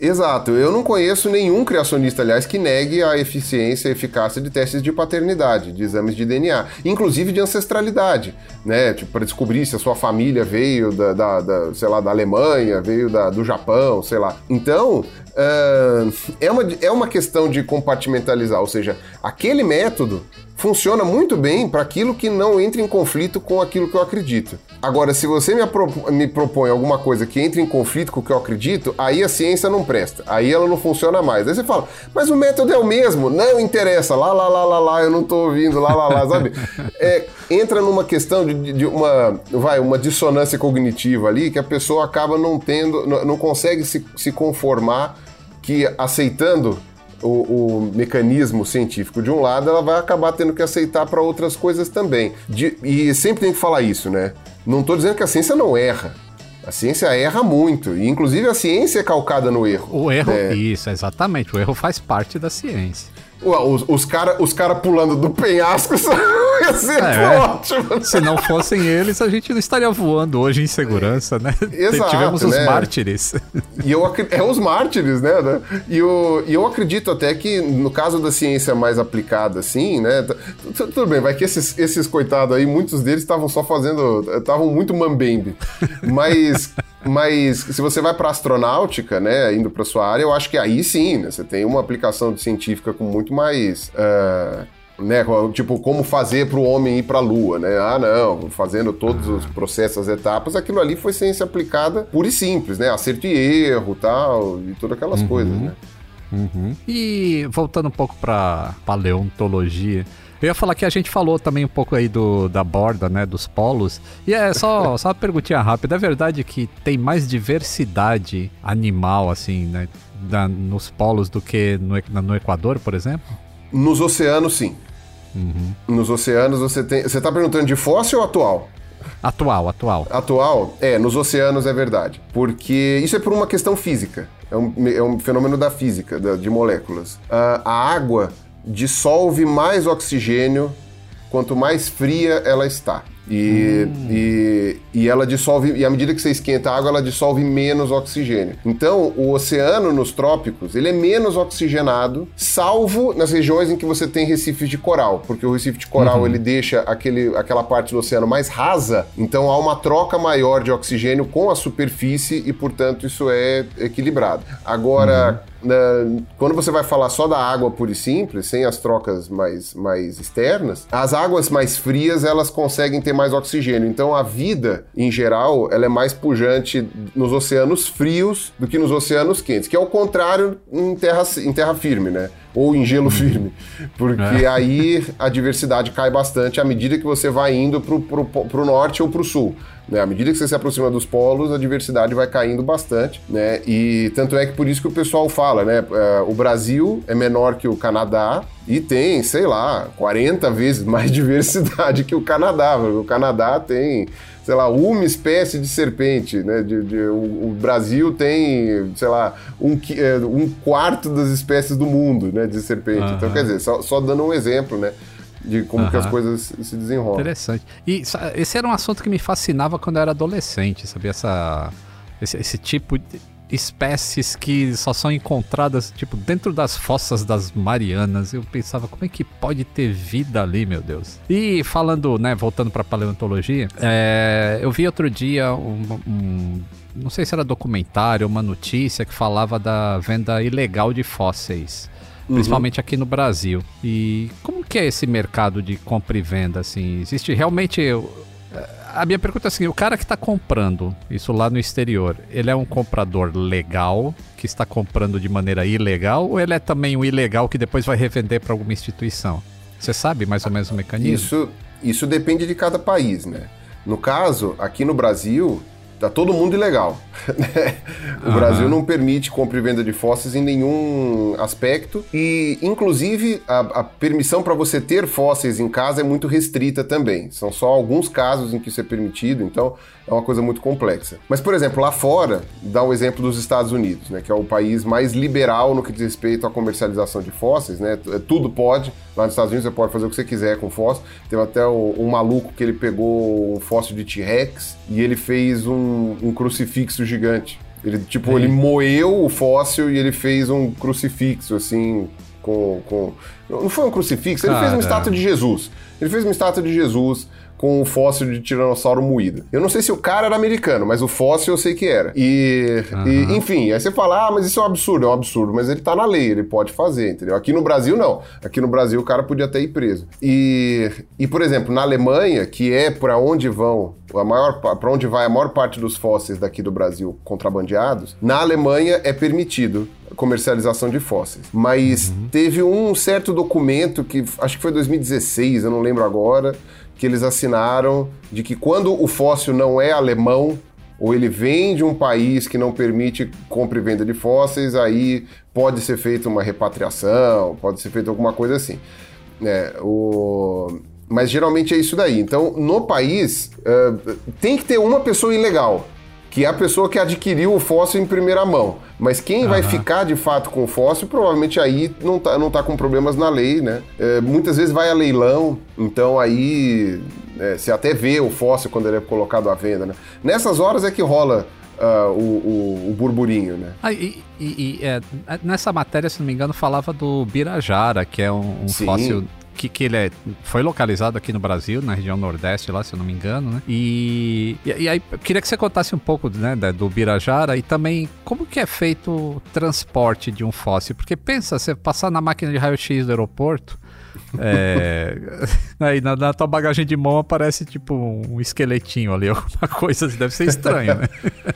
A: Exato. Eu não conheço nenhum criacionista, aliás, que negue a eficiência e eficácia de testes de paternidade, de exames de DNA, inclusive de ancestralidade, né? Tipo, para descobrir se a sua família veio da, da, da sei lá, da Alemanha, veio da, do Japão, sei lá. Então, uh, é, uma, é uma questão de compartimentalizar, ou seja, aquele método funciona muito bem para aquilo que não entra em conflito com aquilo que eu acredito. Agora, se você me, me, propõe alguma coisa que entre em conflito com o que eu acredito, aí a ciência não presta, aí ela não funciona mais. Aí você fala, mas o método é o mesmo, não interessa, lá, lá, lá, lá, lá, eu não tô ouvindo, lá, lá, lá, sabe? É, entra numa questão de, de, uma, vai, uma dissonância cognitiva ali que a pessoa acaba não tendo, não, não consegue se, se conformar que aceitando o, o, mecanismo científico de um lado, ela vai acabar tendo que aceitar para outras coisas também. De, e sempre tem que falar isso, né? Não estou dizendo que a ciência não erra. A ciência erra muito, e inclusive a ciência é calcada no erro.
B: O erro, é. isso, exatamente. O erro faz parte da ciência.
A: Ué, os, os caras os cara pulando do penhasco ia ser é, ótimo.
B: Se não fossem eles, a gente não estaria voando hoje em segurança, né?
A: Exato,
B: Tivemos os né? mártires.
A: E eu, é os mártires, né? E eu, e eu acredito até que, no caso da ciência mais aplicada, assim, né? Tudo bem, vai que esses, esses coitados aí, muitos deles estavam só fazendo. estavam muito mambembe. Mas mas se você vai para astronáutica, né, indo para sua área, eu acho que aí sim, né, você tem uma aplicação científica com muito mais uh, né, tipo, como fazer para o homem ir para a Lua, né? Ah, não, fazendo todos os processos, as etapas, aquilo ali foi ciência aplicada pura e simples, né? Acerto e erro, tal, e todas aquelas uhum. coisas, né?
B: Uhum. E voltando um pouco para paleontologia, eu ia falar que a gente falou também um pouco aí do, da borda, né, dos polos. E é só, só uma perguntinha rápida. É verdade que tem mais diversidade animal, assim, né, da, nos polos do que no, no Equador, por exemplo?
A: Nos oceanos, sim. Uhum. Nos oceanos você tem. Você está perguntando de fóssil ou atual?
B: Atual, atual.
A: Atual? É, nos oceanos é verdade. Porque isso é por uma questão física. É um, é um fenômeno da física, da, de moléculas. Uh, a água dissolve mais oxigênio quanto mais fria ela está. E, hum. e, e, ela dissolve, e à medida que você esquenta a água, ela dissolve menos oxigênio. Então, o oceano nos trópicos, ele é menos oxigenado, salvo nas regiões em que você tem recifes de coral, porque o recife de coral uhum. ele deixa aquele, aquela parte do oceano mais rasa, então há uma troca maior de oxigênio com a superfície e, portanto, isso é equilibrado. Agora. Uhum quando você vai falar só da água pura e simples, sem as trocas mais, mais externas, as águas mais frias elas conseguem ter mais oxigênio. Então a vida, em geral, ela é mais pujante nos oceanos frios do que nos oceanos quentes, que é o contrário em terra, em terra firme, né? Ou em gelo firme. Porque é. aí a diversidade cai bastante à medida que você vai indo pro, pro norte ou pro sul. Né? À medida que você se aproxima dos polos, a diversidade vai caindo bastante, né? E tanto é que por isso que o pessoal fala, né? É, o Brasil é menor que o Canadá e tem, sei lá, 40 vezes mais diversidade que o Canadá. O Canadá tem sei lá, uma espécie de serpente, né? De, de o, o, Brasil tem, sei lá, um, é, um quarto das espécies do mundo, né? De serpente. Uhum. Então, quer dizer, só, só dando um exemplo, né? de como uhum. que as coisas se desenrolam.
B: Interessante. E esse era um assunto que me fascinava quando eu era adolescente, sabia? Essa, esse, esse tipo de espécies que só são encontradas, tipo, dentro das fossas das Marianas. Eu pensava, como é que pode ter vida ali, meu Deus? E falando, né, voltando pra paleontologia, é, eu vi outro dia um, um não sei se era documentário, uma notícia que falava da venda ilegal de fósseis. Uhum. principalmente aqui no Brasil. E como que é esse mercado de compra e venda? Assim, existe realmente A minha pergunta é assim: o cara que está comprando isso lá no exterior, ele é um comprador legal que está comprando de maneira ilegal ou ele é também um ilegal que depois vai revender para alguma instituição? Você sabe mais ou menos o mecanismo?
A: Isso, isso depende de cada país, né? No caso, aqui no Brasil, tá todo mundo ilegal. Né? o uhum. Brasil não permite compra e venda de fósseis em nenhum aspecto e, inclusive, a, a permissão para você ter fósseis em casa é muito restrita também. São só alguns casos em que isso é permitido, então é uma coisa muito complexa. Mas, por exemplo, lá fora, dá o exemplo dos Estados Unidos, né, que é o país mais liberal no que diz respeito à comercialização de fósseis, né? É, tudo pode. Lá nos Estados Unidos você pode fazer o que você quiser com fóssil. Teve até um maluco que ele pegou um fóssil de T-Rex e ele fez um, um crucifixo gigante. Ele, tipo, é. ele moeu o fóssil e ele fez um crucifixo, assim, com... com... Não foi um crucifixo, ele fez uma estátua de Jesus. Ele fez uma estátua de Jesus com um fóssil de tiranossauro moído. Eu não sei se o cara era americano, mas o fóssil eu sei que era. E, uhum. e, enfim, aí você fala, ah, mas isso é um absurdo, é um absurdo, mas ele tá na lei, ele pode fazer, entendeu? Aqui no Brasil, não. Aqui no Brasil, o cara podia até ir preso. E, e por exemplo, na Alemanha, que é para onde vão a maior para onde vai a maior parte dos fósseis daqui do Brasil contrabandeados, na Alemanha é permitido comercialização de fósseis. Mas uhum. teve um certo documento que acho que foi 2016, eu não lembro agora, que eles assinaram de que quando o fóssil não é alemão, ou ele vem de um país que não permite compra e venda de fósseis, aí pode ser feita uma repatriação, pode ser feita alguma coisa assim. É, o... Mas geralmente é isso daí. Então, no país, uh, tem que ter uma pessoa ilegal que é a pessoa que adquiriu o fóssil em primeira mão. Mas quem uhum. vai ficar de fato com o fóssil, provavelmente aí não tá, não tá com problemas na lei, né? É, muitas vezes vai a leilão, então aí é, você até vê o fóssil quando ele é colocado à venda, né? Nessas horas é que rola Uh, o, o, o, burburinho, né?
B: Ah, e, e, e é, nessa matéria, se não me engano, falava do Birajara, que é um, um fóssil que, que ele é, foi localizado aqui no Brasil, na região Nordeste, lá, se eu não me engano, né? E, e, e aí, queria que você contasse um pouco né, do Birajara e também como que é feito o transporte de um fóssil. Porque pensa, você passar na máquina de raio-x do aeroporto, é, aí na, na, tua bagagem de mão aparece tipo um esqueletinho ali, alguma coisa, deve ser estranho, né?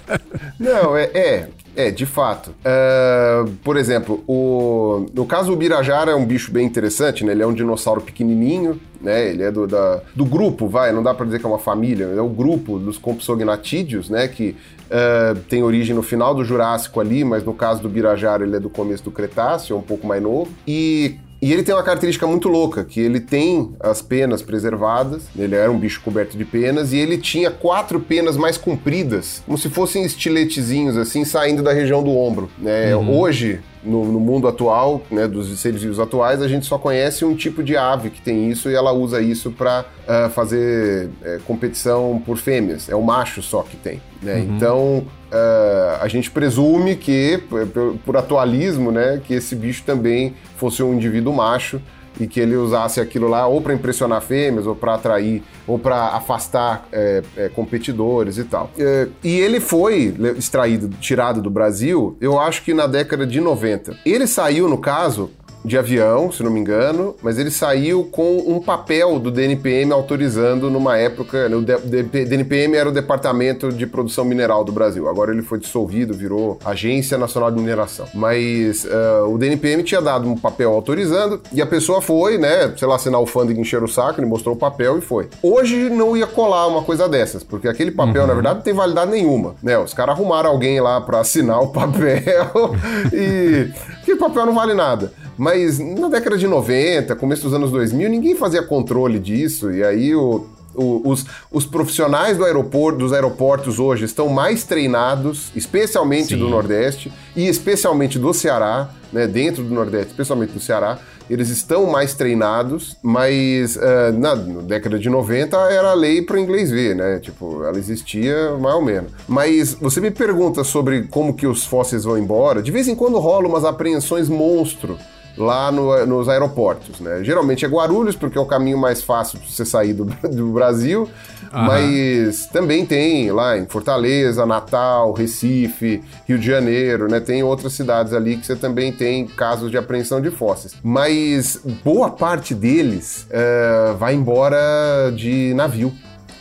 A: Não, é, é, é, de fato. Uh, por exemplo, o, no caso o Birajara é um bicho bem interessante, né? Ele é um dinossauro pequenininho, né? Ele é do, da, do grupo, vai, não dá para dizer que é uma família, é o grupo dos compsognatídeos, né? Que uh, tem origem no final do Jurássico ali, mas no caso do Birajara ele é do começo do Cretáceo, é um pouco mais novo. E e ele tem uma característica muito louca, que ele tem as penas preservadas, ele era um bicho coberto de penas, e ele tinha quatro penas mais compridas, como se fossem estiletezinhos, assim, saindo da região do ombro. Né? Uhum. Hoje, no, no, mundo atual, né, dos seres vivos atuais, a gente só conhece um tipo de ave que tem isso e ela usa isso para uh, eh, fazer uh, competição por fêmeas. É o macho só que tem. Né? Uhum. Então uh, a gente presume que, por, por atualismo, né, que esse bicho também fosse um indivíduo macho e que ele usasse aquilo lá ou para impressionar fêmeas, ou para atrair, ou para afastar é, é, competidores e tal. É, e ele foi extraído, tirado do Brasil, eu acho que na década de 90. Ele saiu, no caso, de avião, se não me engano, mas ele saiu com um papel do DNPM autorizando numa época. Né, o DNPM era o Departamento de Produção Mineral do Brasil. Agora ele foi dissolvido, virou Agência Nacional de Mineração. Mas uh, o DNPM tinha dado um papel autorizando e a pessoa foi, né, sei lá, assinar o funding, encher o saco, ele mostrou o papel e foi. Hoje não ia colar uma coisa dessas, porque aquele papel, uhum. na verdade, não tem validade nenhuma. Né? Os caras arrumaram alguém lá para assinar o papel e aquele papel não vale nada. Mas na década de 90, começo dos anos 2000, ninguém fazia controle disso, e aí o, o, os, os, profissionais do aeroporto, dos aeroportos hoje estão mais treinados, especialmente Sim. do Nordeste e especialmente do Ceará, né, dentro do Nordeste, especialmente do Ceará, eles estão mais treinados, mas uh, na, na, década de 90 era lei para o inglês ver, né? Tipo, ela existia mais ou menos. Mas você me pergunta sobre como que os fósseis vão embora, de vez em quando rola umas apreensões monstro lá no, nos aeroportos, né? Geralmente é Guarulhos, porque é o caminho mais fácil para você sair do, do Brasil, mas também tem lá em Fortaleza, Natal, Recife, Rio de Janeiro, né? Tem outras cidades ali que você também tem casos de apreensão de fósseis. Mas boa parte deles uh, vai embora de navio.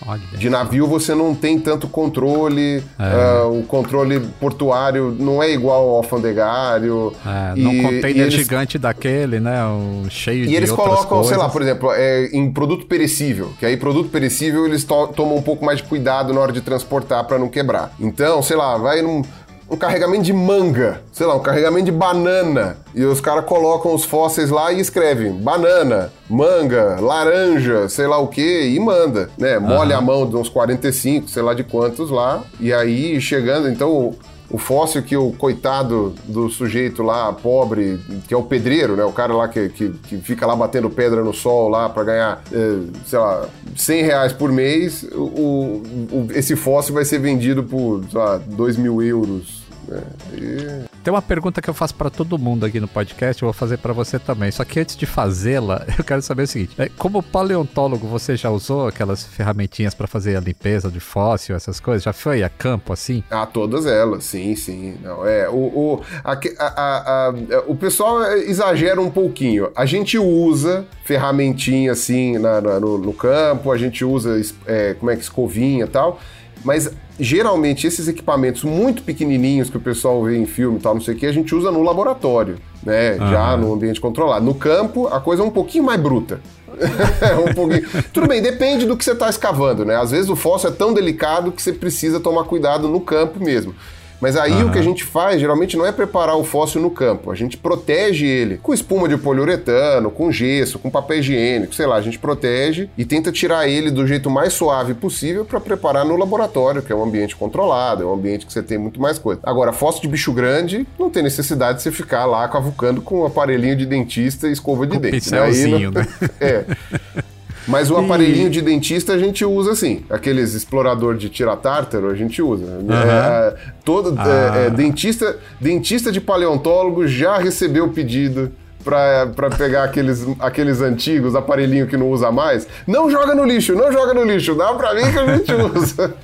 B: Olha.
A: De navio você não tem tanto controle,
B: É.
A: uh, o controle portuário não é igual ao alfandegário.
B: É,
A: e-
B: não
A: e
B: container
A: eles-
B: gigante daquele, né? O cheio de
A: E eles colocam,
B: coisas.
A: sei lá, por exemplo, é, em produto perecível, que aí produto perecível eles to- tomam um pouco mais de cuidado na hora de transportar para não quebrar. Então, sei lá, vai num um carregamento de manga, sei lá, um carregamento de banana, e os caras colocam os fósseis lá e escrevem banana, manga, laranja, sei lá o que, e manda, né? Molha a mão de uns 45, sei lá de quantos lá, e aí chegando, então o- fóssil que o coitado do sujeito lá, pobre, que é o pedreiro, né? O cara lá que, que, que fica lá batendo pedra no sol lá pra ganhar, eh, sei lá, 100 reais por mês, o- o- esse fóssil vai ser vendido por, sei lá, 2 mil euros. Né? E-
B: Tem uma pergunta que eu faço pra todo mundo aqui no podcast, eu vou fazer pra você também. Só que antes de fazê-la, eu quero saber o seguinte: é, como paleontólogo, você já usou aquelas ferramentinhas pra fazer a limpeza de fóssil, essas coisas? Já foi a campo assim?
A: Ah, todas elas, sim, sim. Não, é, o, o, a- a- a- o pessoal exagera um pouquinho. A gente usa ferramentinha assim na- na- no, no campo, a gente usa é, como é que escovinha e tal, mas geralmente esses equipamentos muito pequenininhos que o pessoal vê em filme e tal, não sei o que, a gente usa no laboratório, né? Já no ambiente controlado. No campo, a coisa é um pouquinho mais bruta. É um pouquinho. Tudo bem, depende do que você está escavando, né? Às vezes o fóssil é tão delicado que você precisa tomar cuidado no campo mesmo. Mas aí o que a gente faz geralmente não é preparar o fóssil no campo, a gente protege ele com espuma de poliuretano, com gesso, com papel higiênico, sei lá, a gente protege e tenta tirar ele do jeito mais suave possível para preparar no laboratório, que é um ambiente controlado, é um ambiente que você tem muito mais coisa. Agora, fóssil de bicho grande não tem necessidade de você ficar lá cavucando com um aparelhinho de dentista e escova de
B: Com
A: dente.
B: pincelzinho,
A: não-
B: né?
A: É. Mas o aparelhinho de dentista a gente usa assim. Aqueles explorador de tira-tártaro a gente usa. É, todo,
B: Ah.
A: é, é, dentista, dentista de paleontólogo já recebeu o pedido para pegar aqueles, aqueles antigos, aparelhinho que não usa mais. Não joga no lixo, não joga no lixo. Dá pra mim que a gente usa.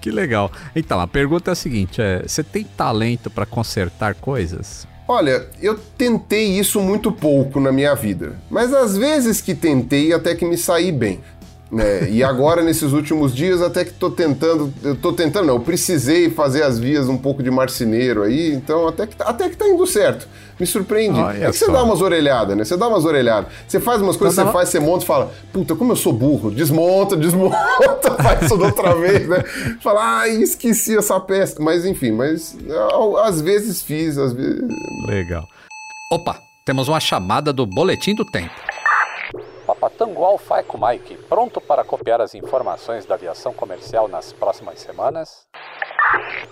B: Que legal. Então, a pergunta é a seguinte: é, você tem talento pra consertar coisas?
A: Olha, eu tentei isso muito pouco na minha vida, mas às vezes que tentei até que me saí bem. Né? E agora, nesses últimos dias, até que tô tentando, eu tô tentando, não, eu precisei fazer as vias um pouco de marceneiro aí, então até que, tá- até que tá indo certo. Me surpreende.
B: Olha
A: é que você dá umas orelhadas, né? Você dá umas orelhadas. Você faz umas coisas, você faz, você monta e fala, puta, como eu sou burro. Desmonta, desmonta, faz da outra vez, né? Fala, ai, esqueci essa peça. Mas enfim, mas às vezes fiz, às vezes.
B: Legal. Opa, temos uma chamada do Boletim do Tempo. Tango Alfa Eco Mike, pronto para copiar as informações da aviação comercial nas próximas semanas?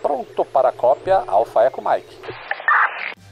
B: Pronto para cópia Alfa Eco Mike.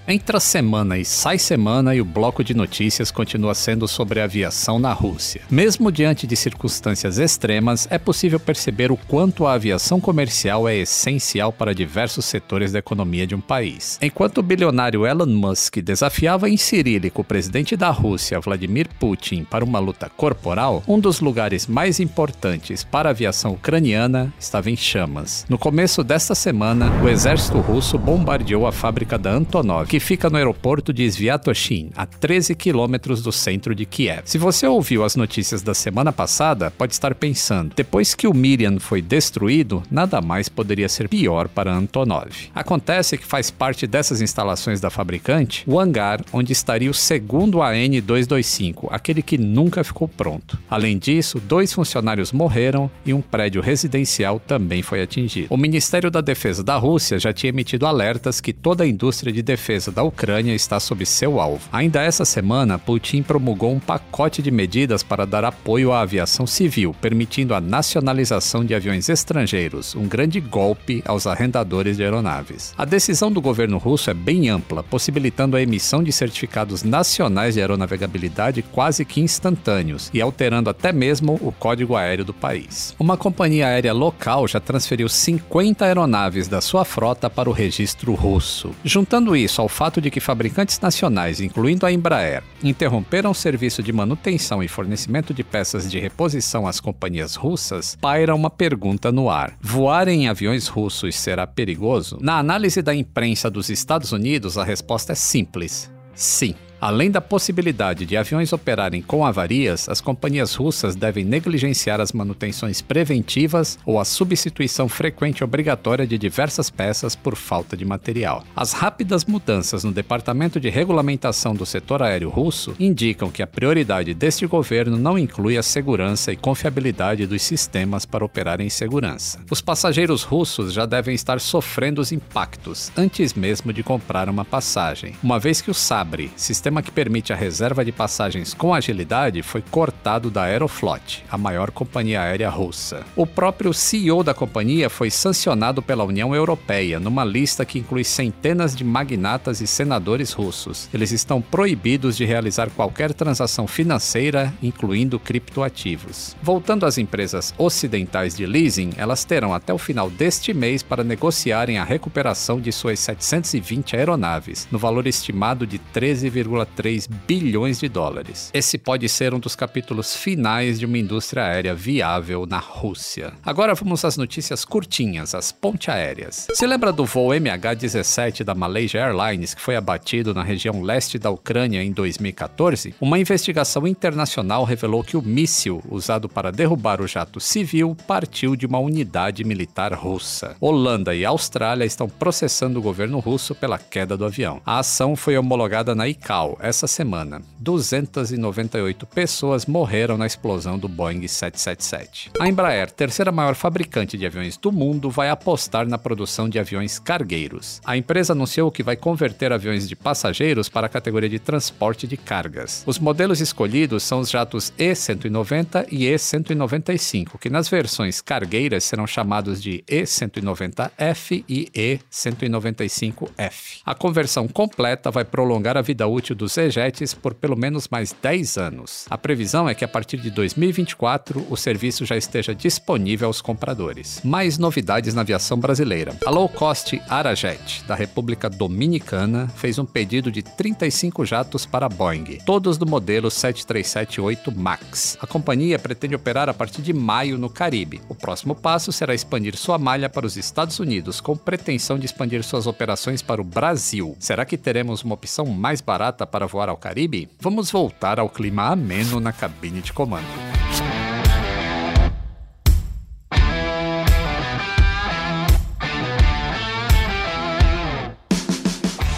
B: Entra semana e sai semana e o bloco de notícias continua sendo sobre a aviação na Rússia. Mesmo diante de circunstâncias extremas, é possível perceber o quanto a aviação comercial é essencial para diversos setores da economia de um país. Enquanto o bilionário Elon Musk desafiava em cirílico o presidente da Rússia, Vladimir Putin, para uma luta corporal, um dos lugares mais importantes para a aviação ucraniana estava em chamas. No começo desta semana, o exército russo bombardeou a fábrica da Antonov, que fica no aeroporto de Sviatoshin, a 13 quilômetros do centro de Kiev. Se você ouviu as notícias da semana passada, pode estar pensando, depois que o Miriam foi destruído, nada mais poderia ser pior para Antonov. Acontece que faz parte dessas instalações da fabricante o hangar onde estaria o segundo AN-225, aquele que nunca ficou pronto. Além disso, dois funcionários morreram e um prédio residencial também foi atingido. O Ministério da Defesa da Rússia já tinha emitido alertas que toda a indústria de defesa da Ucrânia está sob seu alvo. Ainda essa semana, Putin promulgou um pacote de medidas para dar apoio à aviação civil, permitindo a nacionalização de aviões estrangeiros, um grande golpe aos arrendadores de aeronaves. A decisão do governo russo é bem ampla, possibilitando a emissão de certificados nacionais de aeronavegabilidade quase que instantâneos e alterando até mesmo o código aéreo do país. Uma companhia aérea local já transferiu 50 aeronaves da sua frota para o registro russo. Juntando isso ao fato de que fabricantes nacionais, incluindo a Embraer, interromperam o serviço de manutenção e fornecimento de peças de reposição às companhias russas, paira uma pergunta no ar: voar em aviões russos será perigoso? Na análise da imprensa dos Estados Unidos, a resposta é simples: sim. Além da possibilidade de aviões operarem com avarias, as companhias russas devem negligenciar as manutenções preventivas ou a substituição frequente obrigatória de diversas peças por falta de material. As rápidas mudanças no Departamento de Regulamentação do setor aéreo russo indicam que a prioridade deste governo não inclui a segurança e confiabilidade dos sistemas para operar em segurança. Os passageiros russos já devem estar sofrendo os impactos antes mesmo de comprar uma passagem, uma vez que o Sabre, sistema sistema que permite a reserva de passagens com agilidade foi cortado da Aeroflot, a maior companhia aérea russa. O próprio CEO da companhia foi sancionado pela União Europeia numa lista que inclui centenas de magnatas e senadores russos. Eles estão proibidos de realizar qualquer transação financeira, incluindo criptoativos. Voltando às empresas ocidentais de leasing, elas terão até o final deste mês para negociarem a recuperação de suas 720 aeronaves, no valor estimado de 13,5 1,3 bilhões de dólares. Esse pode ser um dos capítulos finais de uma indústria aérea viável na Rússia. Agora vamos às notícias curtinhas, as ponte aéreas. Se lembra do voo MH17 da Malaysia Airlines que foi abatido na região leste da Ucrânia em 2014? Uma investigação internacional revelou que o míssil usado para derrubar o jato civil partiu de uma unidade militar russa. Holanda e Austrália estão processando o governo russo pela queda do avião. A ação foi homologada na ICAO, essa semana, 298 pessoas morreram na explosão do Boeing 777. A Embraer, terceira maior fabricante de aviões do mundo, vai apostar na produção de aviões cargueiros. A empresa anunciou que vai converter aviões de passageiros para a categoria de transporte de cargas. Os modelos escolhidos são os jatos E190 e E195, que nas versões cargueiras serão chamados de E190F e E195F. A conversão completa vai prolongar a vida útil dos EJETs por pelo menos mais 10 anos. A previsão é que a partir de 2024 o serviço já esteja disponível aos compradores. Mais novidades na aviação brasileira. A low cost Arajet, da República Dominicana, fez um pedido de 35 jatos para a Boeing, todos do modelo 737-8 MAX. A companhia pretende operar a partir de maio no Caribe. O próximo passo será expandir sua malha para os Estados Unidos, com pretensão de expandir suas operações para o Brasil. Será que teremos uma opção mais barata para voar ao Caribe, vamos voltar ao clima ameno na cabine de comando.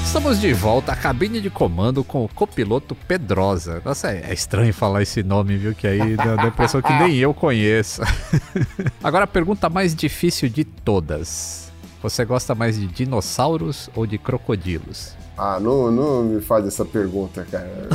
B: Estamos de volta à cabine de comando com o copiloto Pedrosa. Nossa, é, é estranho falar esse nome, viu? Que aí dá a impressão que nem eu conheço. Agora a pergunta mais difícil de todas. Você gosta mais de dinossauros ou de crocodilos?
A: Ah, não, não me faz essa pergunta, cara.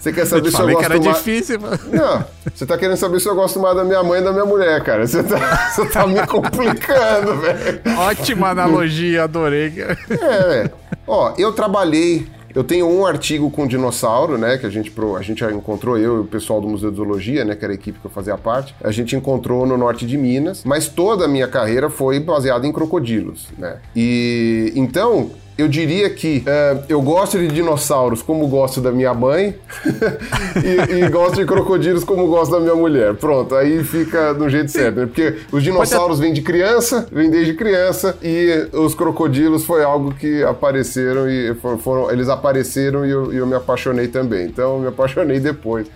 A: Você quer saber
B: eu
A: se eu gosto
B: que era
A: mais...
B: difícil, mano.
A: Não, você tá querendo saber se eu gosto mais da minha mãe e da minha mulher, cara. Você tá, você tá me complicando, velho.
B: Ótima analogia, adorei.
A: É, velho. Ó, eu trabalhei eu tenho um artigo com dinossauro, né, que a gente, a gente já encontrou, eu e o pessoal do Museu de Zoologia, né, que era a equipe que eu fazia parte, a gente encontrou no norte de Minas, mas toda a minha carreira foi baseada em crocodilos, né. E então, eu diria que é, eu gosto de dinossauros como gosto da minha mãe e, e, gosto de crocodilos como gosto da minha mulher. Pronto, aí fica do jeito certo, né? Porque os dinossauros vêm de criança, vêm desde criança e os crocodilos foi algo que apareceram e foram, eles apareceram e eu, eu me apaixonei também. Então, eu me apaixonei depois.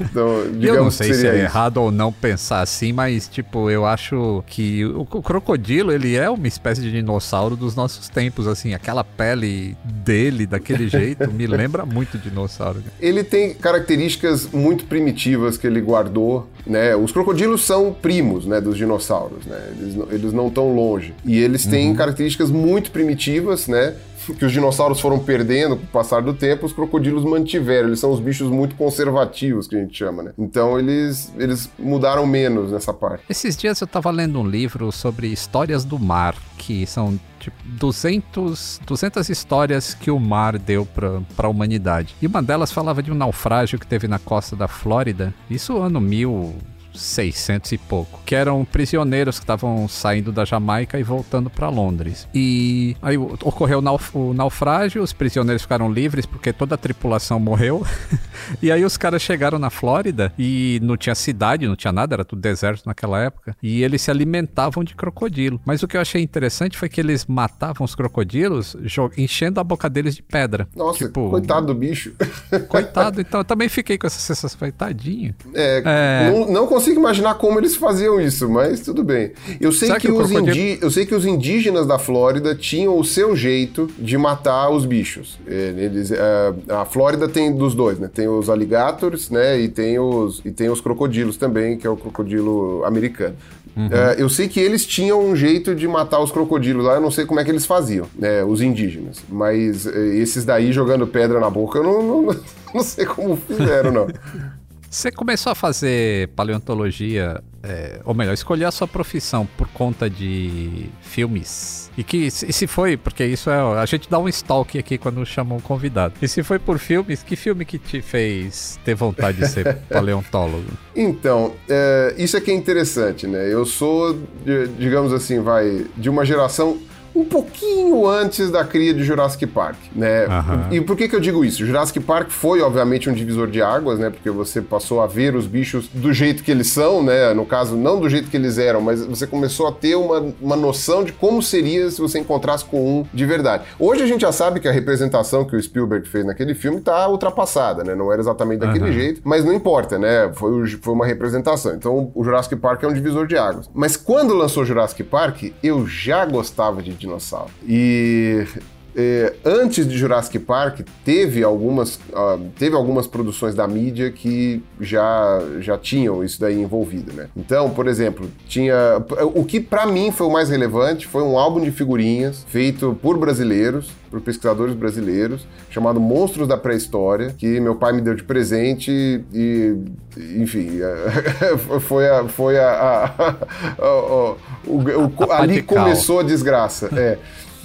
A: Então,
B: eu não sei
A: se é
B: isso. errado ou não pensar assim, mas tipo, eu acho que o, o crocodilo, ele é uma espécie de dinossauro dos nossos tempos, assim, aquela pele dele daquele jeito me lembra muito dinossauro.
A: Ele tem características muito primitivas que ele guardou, né? Os crocodilos são primos, né, dos dinossauros, né? Eles, eles não estão longe. E eles têm uhum. características muito primitivas, né? Que os dinossauros foram perdendo com o passar do tempo, os crocodilos mantiveram. Eles são os bichos muito conservativos, que a gente chama, né? Então eles, eles mudaram menos nessa parte.
B: Esses dias eu tava lendo um livro sobre histórias do mar, que são tipo 200, 200 histórias que o mar deu para a humanidade. E uma delas falava de um naufrágio que teve na costa da Flórida, isso ano mil 600 e pouco, que eram prisioneiros que estavam saindo da Jamaica e voltando para Londres. E aí ocorreu o, nauf o naufrágio, os prisioneiros ficaram livres porque toda a tripulação morreu. e aí os caras chegaram na Flórida e não tinha cidade, não tinha nada, era tudo deserto naquela época. E eles se alimentavam de crocodilo. Mas o que eu achei interessante foi que eles matavam os crocodilos enchendo a boca deles de pedra.
A: Nossa, tipo, coitado do bicho.
B: Coitado, então eu também fiquei com essa sensação, tadinho.
A: É, é... Não, não, consigo imaginar como eles faziam isso, mas tudo bem. Eu sei, que, que os crocodilo... eu sei que os indígenas da Flórida tinham o seu jeito de matar os bichos. É, eles, é, a Flórida tem dos dois, né? Tem os alligators, né? E tem os, e tem os crocodilos também, que é o crocodilo americano. Uhum. É, eu sei que eles tinham um jeito de matar os crocodilos lá, eu não sei como é que eles faziam, né, os indígenas. Mas esses daí jogando pedra na boca, eu não, não, não sei como fizeram, não.
B: Você começou a fazer paleontologia, é, ou melhor, escolher a sua profissão por conta de filmes? E que e se foi, porque isso é. A gente dá um stalk aqui quando chama um convidado. E se foi por filmes, que filme que te fez ter vontade de ser paleontólogo?
A: Então, é, isso é que é interessante, né? Eu sou, digamos assim, vai, de uma geração um pouquinho antes da cria de Jurassic Park, né? Uhum. E por que, que eu digo isso? Jurassic Park foi, obviamente, um divisor de águas, né? Porque você passou a ver os bichos do jeito que eles são, né? No caso, não do jeito que eles eram, mas você começou a ter uma, uma noção de como seria se você encontrasse com um de verdade. Hoje a gente já sabe que a representação que o Spielberg fez naquele filme está ultrapassada, né? Não era exatamente daquele uhum. jeito, mas não importa, né? Foi, foi uma representação. Então, o Jurassic Park é um divisor de águas. Mas quando lançou Jurassic Park, eu já gostava de dinossauro. E é, antes de Jurassic Park, teve algumas, uh, teve algumas produções da mídia que já, já tinham isso daí envolvido, né? Então, por exemplo, tinha... O que para mim foi o mais relevante foi um álbum de figurinhas feito por brasileiros, por pesquisadores brasileiros, chamado Monstros da Pré-História, que meu pai me deu de presente e, enfim, foi a... Foi a, a, a, a ali começou a desgraça, é.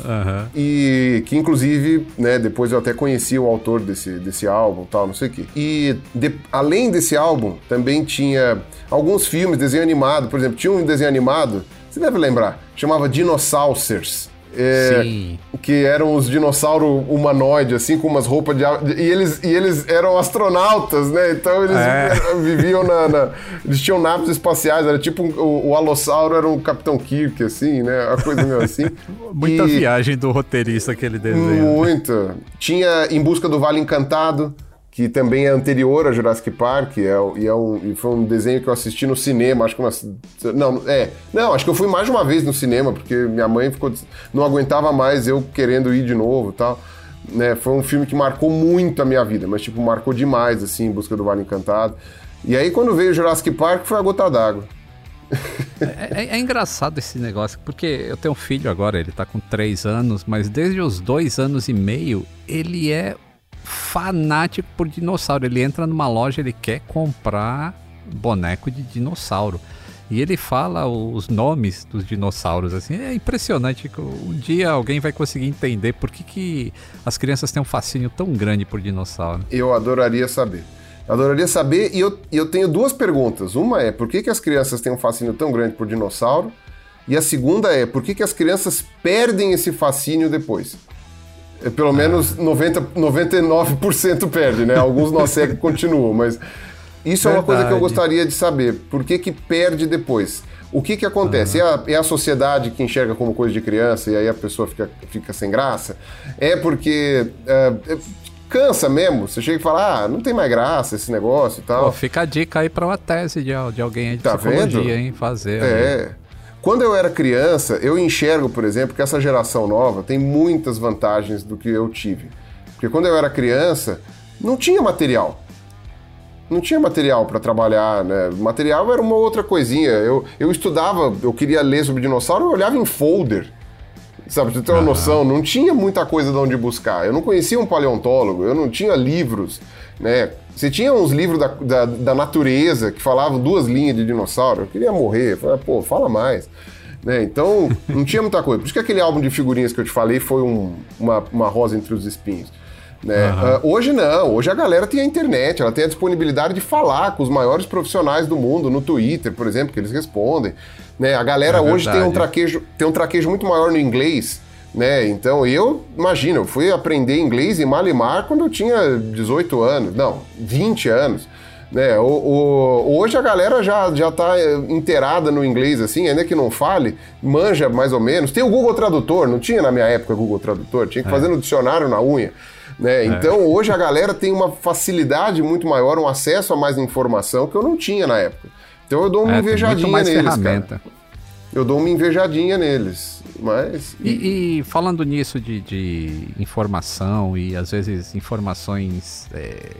A: Uhum. E que, inclusive, né, depois eu até conheci o autor desse, desse álbum tal, não sei o quê. E de, além desse álbum, também tinha alguns filmes, desenho animado. Por exemplo, tinha um desenho animado, você deve lembrar, chamava Dinosaurs. É, Sim. que eram os dinossauros humanoides, assim, com umas roupas de. E eles, e eles eram astronautas, né? Então eles é. viviam na, na, Eles tinham naves espaciais, era tipo o, o Alossauro era o Capitão Kirk, assim, né? A coisa meio assim.
B: Muita e... viagem do roteirista aquele desenho.
A: Muita. Tinha Em Busca do Vale Encantado que também é anterior a Jurassic Park, é, e, é um, e foi um desenho que eu assisti no cinema, acho que. Não, é, não, acho que eu fui mais de uma vez no cinema, porque minha mãe ficou, não aguentava mais eu querendo ir de novo tal. Né, foi um filme que marcou muito a minha vida, mas tipo, marcou demais, assim, Em Busca do Vale Encantado. E aí quando veio Jurassic Park foi a gota d'água.
B: É, é, é, engraçado esse negócio, porque eu tenho um filho agora, ele tá com 3 anos, mas desde os dois anos e meio, ele é fanático por dinossauro. Ele entra numa loja, ele quer comprar boneco de dinossauro. E ele fala os nomes dos dinossauros, assim, é impressionante. Um dia alguém vai conseguir entender por que, que as crianças têm um fascínio tão grande por dinossauro.
A: Eu adoraria saber. Adoraria saber, e eu, eu tenho duas perguntas. Uma é, por que, que as crianças têm um fascínio tão grande por dinossauro? E a segunda é, por que, que as crianças perdem esse fascínio depois? É, pelo menos 90, 99% perde, né? Alguns nós cegos continuam, mas isso Verdade. é uma coisa que eu gostaria de saber. Por que, que perde depois? O que, que acontece? É, a, é, a, sociedade que enxerga como coisa de criança e aí a pessoa fica, fica sem graça? É porque é, é cansa mesmo? Você chega e fala, ah, não tem mais graça esse negócio e tal. Pô,
B: fica a dica aí para uma tese de, de alguém de tá psicologia, vendo? hein? Fazer.
A: É. Aí. Quando eu era criança, eu enxergo, por exemplo, que essa geração nova tem muitas vantagens do que eu tive. Porque quando eu era criança, não tinha material. Não tinha material para trabalhar, né? Material era uma outra coisinha. Eu, eu estudava, eu queria ler sobre dinossauro, eu olhava em folder. Sabe, pra você ter uma uhum. noção, não tinha muita coisa de onde buscar. Eu não conhecia um paleontólogo, eu não tinha livros, né? Você tinha uns livros da, da, da, natureza que falavam duas linhas de dinossauro. Eu queria morrer. Eu falei, pô, fala mais. Né? Então, não tinha muita coisa. Por isso que aquele álbum de figurinhas que eu te falei foi um, uma, uma rosa entre os espinhos. Né? Uh, hoje não, hoje a galera tem a internet, ela tem a disponibilidade de falar com os maiores profissionais do mundo no Twitter, por exemplo, que eles respondem. Né? A galera é hoje tem um, traquejo, tem um traquejo muito maior no inglês. Né? Então eu, imagina, eu fui aprender inglês em Malimar quando eu tinha 18 anos, não, 20 anos. Né? O, o, hoje a galera já, já tá inteirada no inglês, assim, ainda que não fale, manja mais ou menos. Tem o Google Tradutor, não tinha na minha época Google Tradutor, tinha que é. fazer no dicionário na unha. Né? É. Então hoje a galera tem uma facilidade muito maior, um acesso a mais informação que eu não tinha na época. Então eu dou uma é, invejadinha neles, cara. Eu dou uma invejadinha neles, mas...
B: E, e falando nisso de, de, informação e às vezes informações é,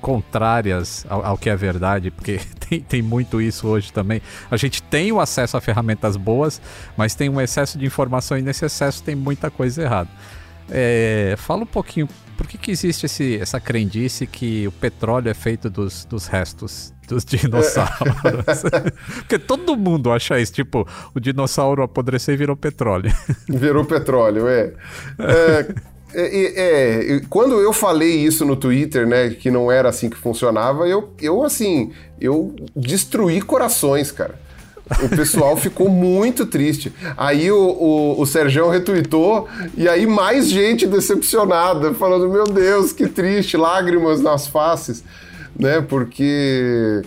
B: contrárias ao, ao, que é verdade, porque tem, tem muito isso hoje também. A gente tem o acesso a ferramentas boas, mas tem um excesso de informação e nesse excesso tem muita coisa errada. É, fala um pouquinho, por que, que existe esse, essa crendice que o petróleo é feito dos, dos restos dos dinossauros? Porque todo mundo acha isso, tipo, o dinossauro apodreceu e virou petróleo.
A: Virou petróleo, é. é... É, é, quando eu falei isso no Twitter, né, que não era assim que funcionava, eu, eu assim, eu destruí corações, cara. O pessoal ficou muito triste. Aí o, o, o Serjão retweetou e aí mais gente decepcionada, falando: Meu Deus, que triste, lágrimas nas faces, né? Porque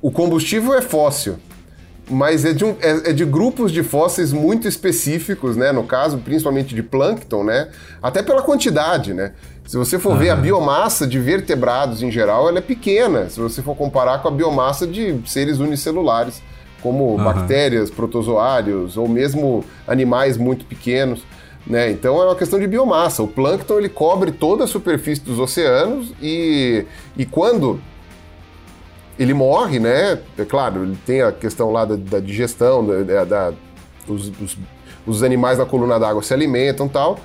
A: o combustível é fóssil mas é de, um, é, é, de grupos de fósseis muito específicos, né? No caso, principalmente de plâncton, né? Até pela quantidade, né? Se você for uhum. ver a biomassa de vertebrados em geral, ela é pequena. Se você for comparar com a biomassa de seres unicelulares, como bactérias, protozoários ou mesmo animais muito pequenos. Né? Então é uma questão de biomassa. O plâncton ele cobre toda a superfície dos oceanos e, e quando ele morre, né? É claro, ele tem a questão lá da, da digestão, da, da os, os, os, animais da coluna d'água se alimentam tal,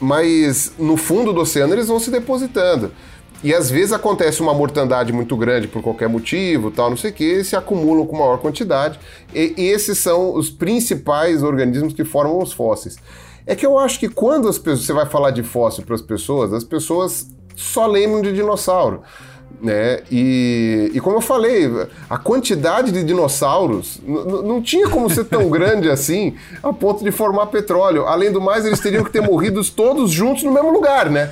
A: mas no fundo do oceano eles vão se depositando. E às vezes acontece uma mortandade muito grande por qualquer motivo, tal, não sei o que, se acumulam com maior quantidade. E esses são os principais organismos que formam os fósseis. É que eu acho que quando as pessoas, você vai falar de fóssil para as pessoas, as pessoas só lembram de dinossauro né? E, e como eu falei, a quantidade de dinossauros não tinha como ser tão grande assim a ponto de formar petróleo. Além do mais, eles teriam que ter morrido todos juntos no mesmo lugar, né?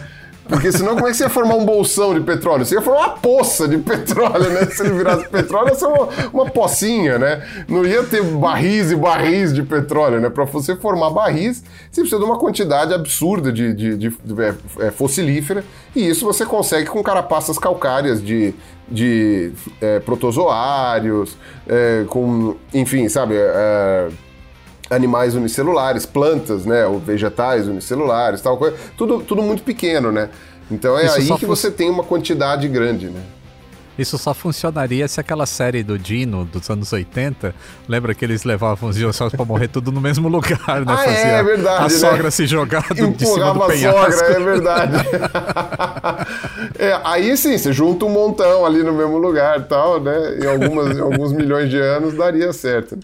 A: Porque senão como é que você ia formar um bolsão de petróleo? Você ia formar uma poça de petróleo, né? Se ele virasse petróleo, ia ser uma, uma pocinha, né? Não ia ter barris e barris de petróleo, né? Para você formar barris, você precisa de uma quantidade absurda de, de, de, de é, é, fossilífera, e isso você consegue com carapaças calcárias de, de é, protozoários, é, com, enfim, sabe... É, animais unicelulares, plantas, né, ou vegetais unicelulares, tal coisa, tudo, tudo muito pequeno, né? Então é Isso aí que você tem uma quantidade grande, né?
B: Isso só funcionaria se aquela série do Dino dos anos 80, lembra que eles levavam os dinossauros para morrer tudo no mesmo lugar, né?
A: Ah, é, Fazia é, é verdade. A
B: né? sogra se jogar de cima do penhasco.
A: a sogra, é verdade. é, aí sim, você junta um montão ali no mesmo lugar e tal, né? Em, algumas, em alguns milhões de anos daria certo.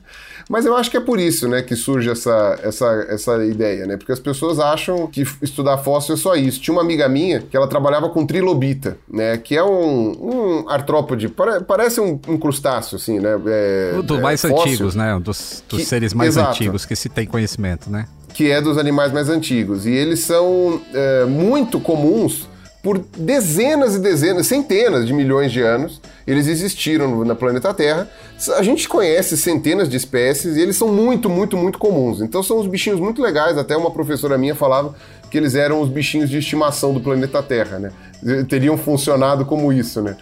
A: Mas eu acho que é por isso, né, que surge essa, essa, essa ideia, né? Porque as pessoas acham que estudar fóssil é só isso. Tinha uma amiga minha que ela trabalhava com trilobita, né? Que é um, um artrópode, parece um, um crustáceo, assim, né?
B: É, dos é, mais fóssil, antigos, né? Dos, dos que, seres mais exato. antigos que se tem conhecimento, né?
A: Que é dos animais mais antigos. E eles são é, muito comuns por dezenas e dezenas, centenas de milhões de anos, eles existiram no planeta Terra. A gente conhece centenas de espécies e eles são muito, muito, muito comuns. Então são uns bichinhos muito legais. Até uma professora minha falava que eles eram os bichinhos de estimação do planeta Terra, né? Teriam funcionado como isso, né?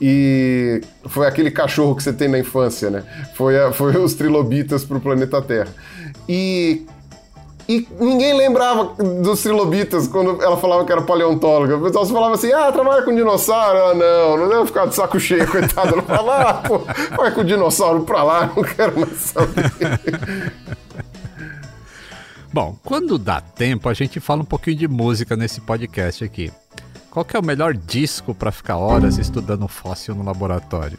A: E foi aquele cachorro que você tem na infância, né? Foi, a, foi os trilobitas para o planeta Terra. E e ninguém lembrava dos trilobitas quando ela falava que era paleontóloga. O pessoal falava assim: ah, trabalha com dinossauro. Ah, não, não deve ficar de saco cheio, coitado. Ela falava: ah, pô, vai com o dinossauro pra lá, não quero mais saber.
B: Bom, quando dá tempo, a gente fala um pouquinho de música nesse podcast aqui. Qual que é o melhor disco para ficar horas estudando fóssil no laboratório?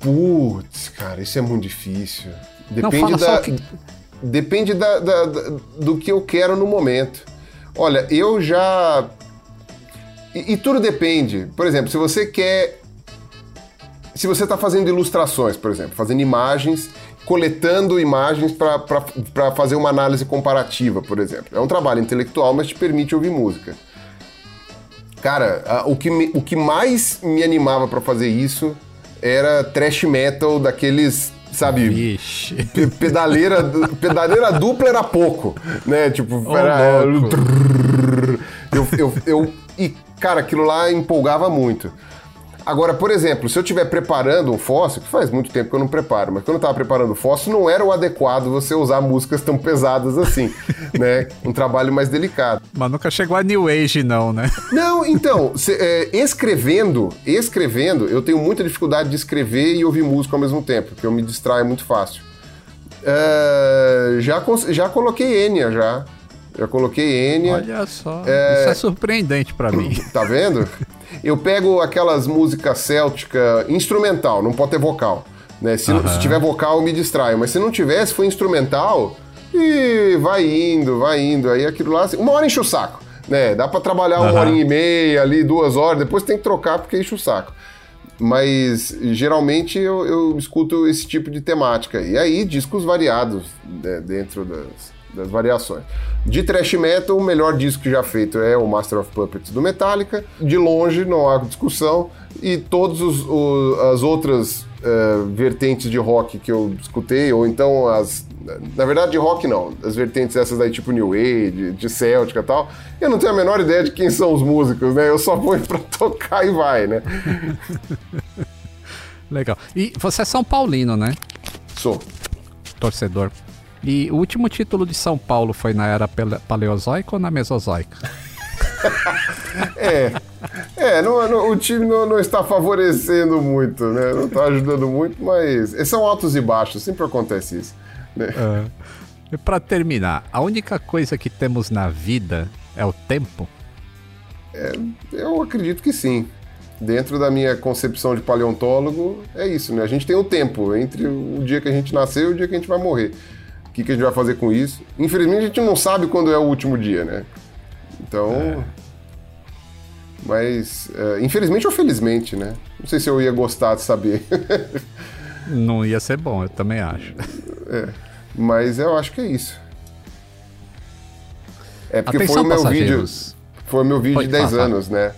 A: Putz, cara, isso é muito difícil. Depende não, da. Que... Depende da, da, da, do que eu quero no momento. Olha, eu já. E, e tudo depende. Por exemplo, se você quer. Se você está fazendo ilustrações, por exemplo, fazendo imagens, coletando imagens para fazer uma análise comparativa, por exemplo. É um trabalho intelectual, mas te permite ouvir música. Cara, o que, me, o que mais me animava para fazer isso era trash metal daqueles sabe?
B: Vixe.
A: Pedaleira, pedaleira dupla era pouco, né? Tipo,
B: Oh,
A: era. Eu, eu, eu, e, cara, aquilo lá empolgava muito. Agora, por exemplo, se eu estiver preparando um fóssil, que faz muito tempo que eu não preparo, mas quando eu estava preparando o fóssil, não era o adequado você usar músicas tão pesadas assim, né? Um trabalho mais delicado.
B: Mas nunca chegou a New Age, não, né?
A: Não, então, cê, é, escrevendo, escrevendo, eu tenho muita dificuldade de escrever e ouvir música ao mesmo tempo, porque eu me distraio muito fácil. É, já, já coloquei Enya, já. Já coloquei Enya.
B: Olha só. Isso é surpreendente pra mim.
A: Tá vendo? Eu pego aquelas músicas céltica instrumental, não pode ter vocal. Né? Se,
B: Aham.
A: se tiver vocal, eu me distraio. Mas se não tiver, se for instrumental, e vai indo, vai indo. Aí aquilo lá, assim, uma hora enche o saco. Né? Dá pra trabalhar uma
B: Aham.
A: horinha e meia ali, duas horas, depois tem que trocar porque enche o saco. Mas geralmente eu, eu escuto esse tipo de temática. E aí, discos variados né, dentro das, das variações. De thrash metal, o melhor disco já feito é o Master of Puppets do Metallica. De longe, não há discussão. E todas as outras eh, vertentes de rock que eu escutei, ou então as. Na verdade, de rock não. As vertentes essas aí, tipo New Age, de Celtic e tal. Eu não tenho a menor ideia de quem são os músicos, né? Eu só vou pra tocar e vai, né?
B: Legal. E você é São Paulino, né?
A: Sou.
B: Torcedor. E o último título de São Paulo foi na era pale- paleozoica ou na mesozoica?
A: É, é não- não- o time não, não está favorecendo muito, né? Não está ajudando muito, mas são altos e baixos, sempre acontece isso. né?
B: E pra terminar, a única coisa que temos na vida é o tempo?
A: Eu acredito que sim. Dentro da minha concepção de paleontólogo, é isso, né? A gente tem o tempo entre o dia que a gente nasceu e o dia que a gente vai morrer. O que, que a gente vai fazer com isso? Infelizmente, a gente não sabe quando é o último dia, né? Então. Mas, é, infelizmente ou felizmente, né? Não sei se eu ia gostar de saber.
B: Não ia ser bom, eu também acho.
A: Mas eu acho que é isso. É porque
B: Atenção,
A: foi o meu vídeo. Foi o meu vídeo
B: Pode
A: de 10
B: falar.
A: anos, né?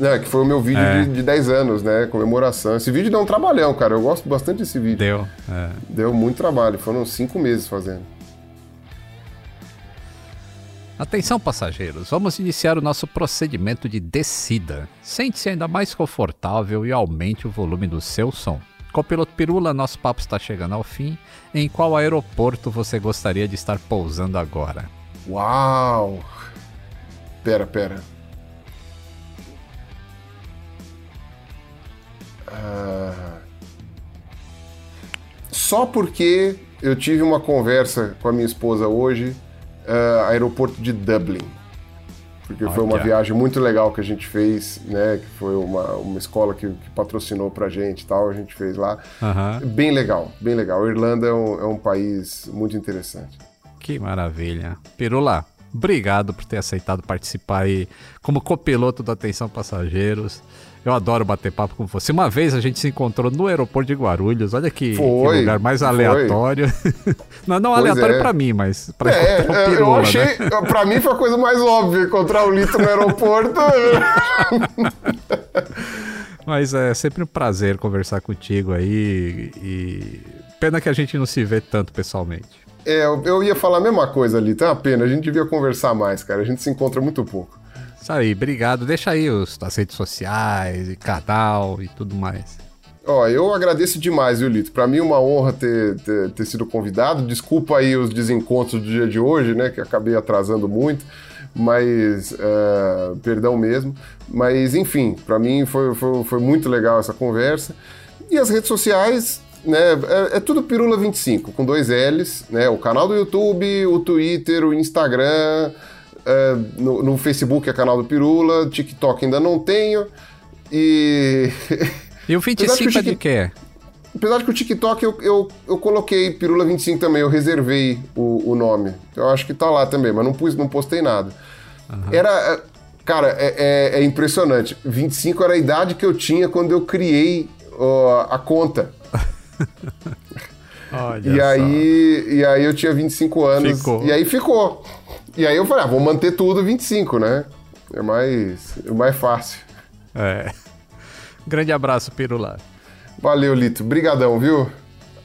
A: É que foi o meu vídeo
B: É.
A: de, de 10 anos, né? Comemoração. Esse vídeo deu um trabalhão, cara. Eu gosto bastante desse vídeo.
B: Deu. é.
A: Deu muito trabalho. Foram cinco meses fazendo.
B: Atenção, passageiros, vamos iniciar o nosso procedimento de descida. Sente-se ainda mais confortável e aumente o volume do seu som. Com o piloto Pirula, nosso papo está chegando ao fim. Em qual aeroporto você gostaria de estar pousando agora?
A: Uau! Pera, pera. Ah. Só porque eu tive uma conversa com a minha esposa hoje, ah, aeroporto de Dublin. Porque foi uma viagem muito legal que a gente fez, né? Que foi uma, uma escola que, que patrocinou pra gente e tal, a gente fez lá.
B: Aham.
A: Bem legal, bem legal. A Irlanda é um, é um país muito interessante.
B: Que maravilha. Pirula, obrigado por ter aceitado participar aí como copiloto do Atenção Passageiros. Eu adoro bater papo com você. Uma vez a gente se encontrou no aeroporto de Guarulhos. Olha que, que
A: Foi,
B: lugar mais aleatório. não, não
A: Pois
B: aleatório
A: é.
B: pra mim, mas pra
A: É,
B: encontrar o
A: é, eu
B: Pirula,
A: achei.
B: né?
A: Pra mim foi a coisa mais óbvia encontrar o Lito no aeroporto.
B: Mas é sempre um prazer conversar contigo aí. E pena que a gente não se vê tanto pessoalmente.
A: É, eu, eu ia falar a mesma coisa, Lito. É uma pena, a gente devia conversar mais, cara. A gente se encontra muito pouco.
B: Isso aí, obrigado. Deixa aí os, as redes sociais, e canal e tudo mais.
A: Ó, eu agradeço demais, viu, Lito? Pra mim é uma honra ter, ter, ter sido convidado. Desculpa aí os desencontros do dia de hoje, né? Que acabei atrasando muito. Mas, é, perdão mesmo. Mas, enfim, pra mim foi, foi, foi muito legal essa conversa. E as redes sociais, né? É, é tudo Pirula25, com dois L's, né? O canal do YouTube, o Twitter, o Instagram. É, no, no Facebook é canal do Pirula, TikTok ainda não tenho. E.
B: E o
A: Apesar que o
B: 25 é de quê?
A: Apesar de que o TikTok eu, eu, eu coloquei Pirula25 também, eu reservei o, o nome. Eu acho que tá lá também, mas não pus, não postei nada. Uhum. Era. Cara, é, é, é, impressionante. 25 era a idade que eu tinha quando eu criei uh, a conta. Olha e, aí, e aí eu tinha 25 anos. Ficou. E aí ficou. E aí eu falei, ah, vou manter tudo 25, né? É mais, é mais fácil.
B: É. Grande abraço, Pirula.
A: Valeu, Lito. Brigadão, viu?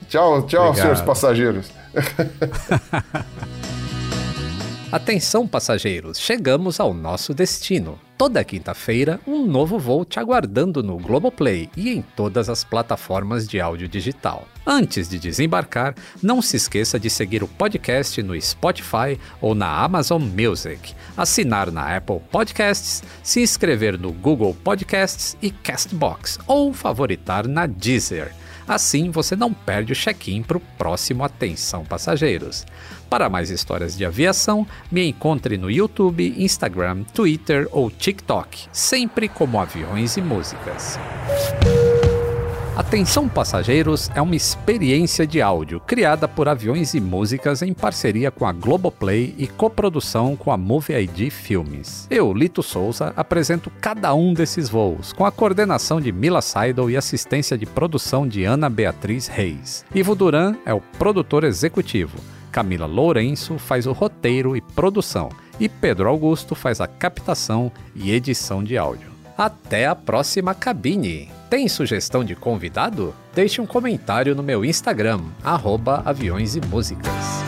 A: Tchau, tchau, Obrigado. senhores passageiros.
B: Atenção, passageiros, chegamos ao nosso destino. Toda quinta-feira, um novo voo te aguardando no Globoplay e em todas as plataformas de áudio digital. Antes de desembarcar, não se esqueça de seguir o podcast no Spotify ou na Amazon Music, assinar na Apple Podcasts, se inscrever no Google Podcasts e Castbox ou favoritar na Deezer. Assim você não perde o check-in para o próximo Atenção Passageiros. Para mais histórias de aviação, me encontre no YouTube, Instagram, Twitter ou TikTok, sempre como Aviões e Músicas. Atenção Passageiros é uma experiência de áudio criada por Aviões e Músicas em parceria com a Globoplay e coprodução com a Movie ID Filmes. Eu, Lito Souza, apresento cada um desses voos, com a coordenação de Mila Seidel e assistência de produção de Ana Beatriz Reis. Ivo Duran é o produtor executivo. Camila Lourenço faz o roteiro e produção, e Pedro Augusto faz a captação e edição de áudio. Até a próxima cabine! Tem sugestão de convidado? Deixe um comentário no meu Instagram, arroba aviões e músicas.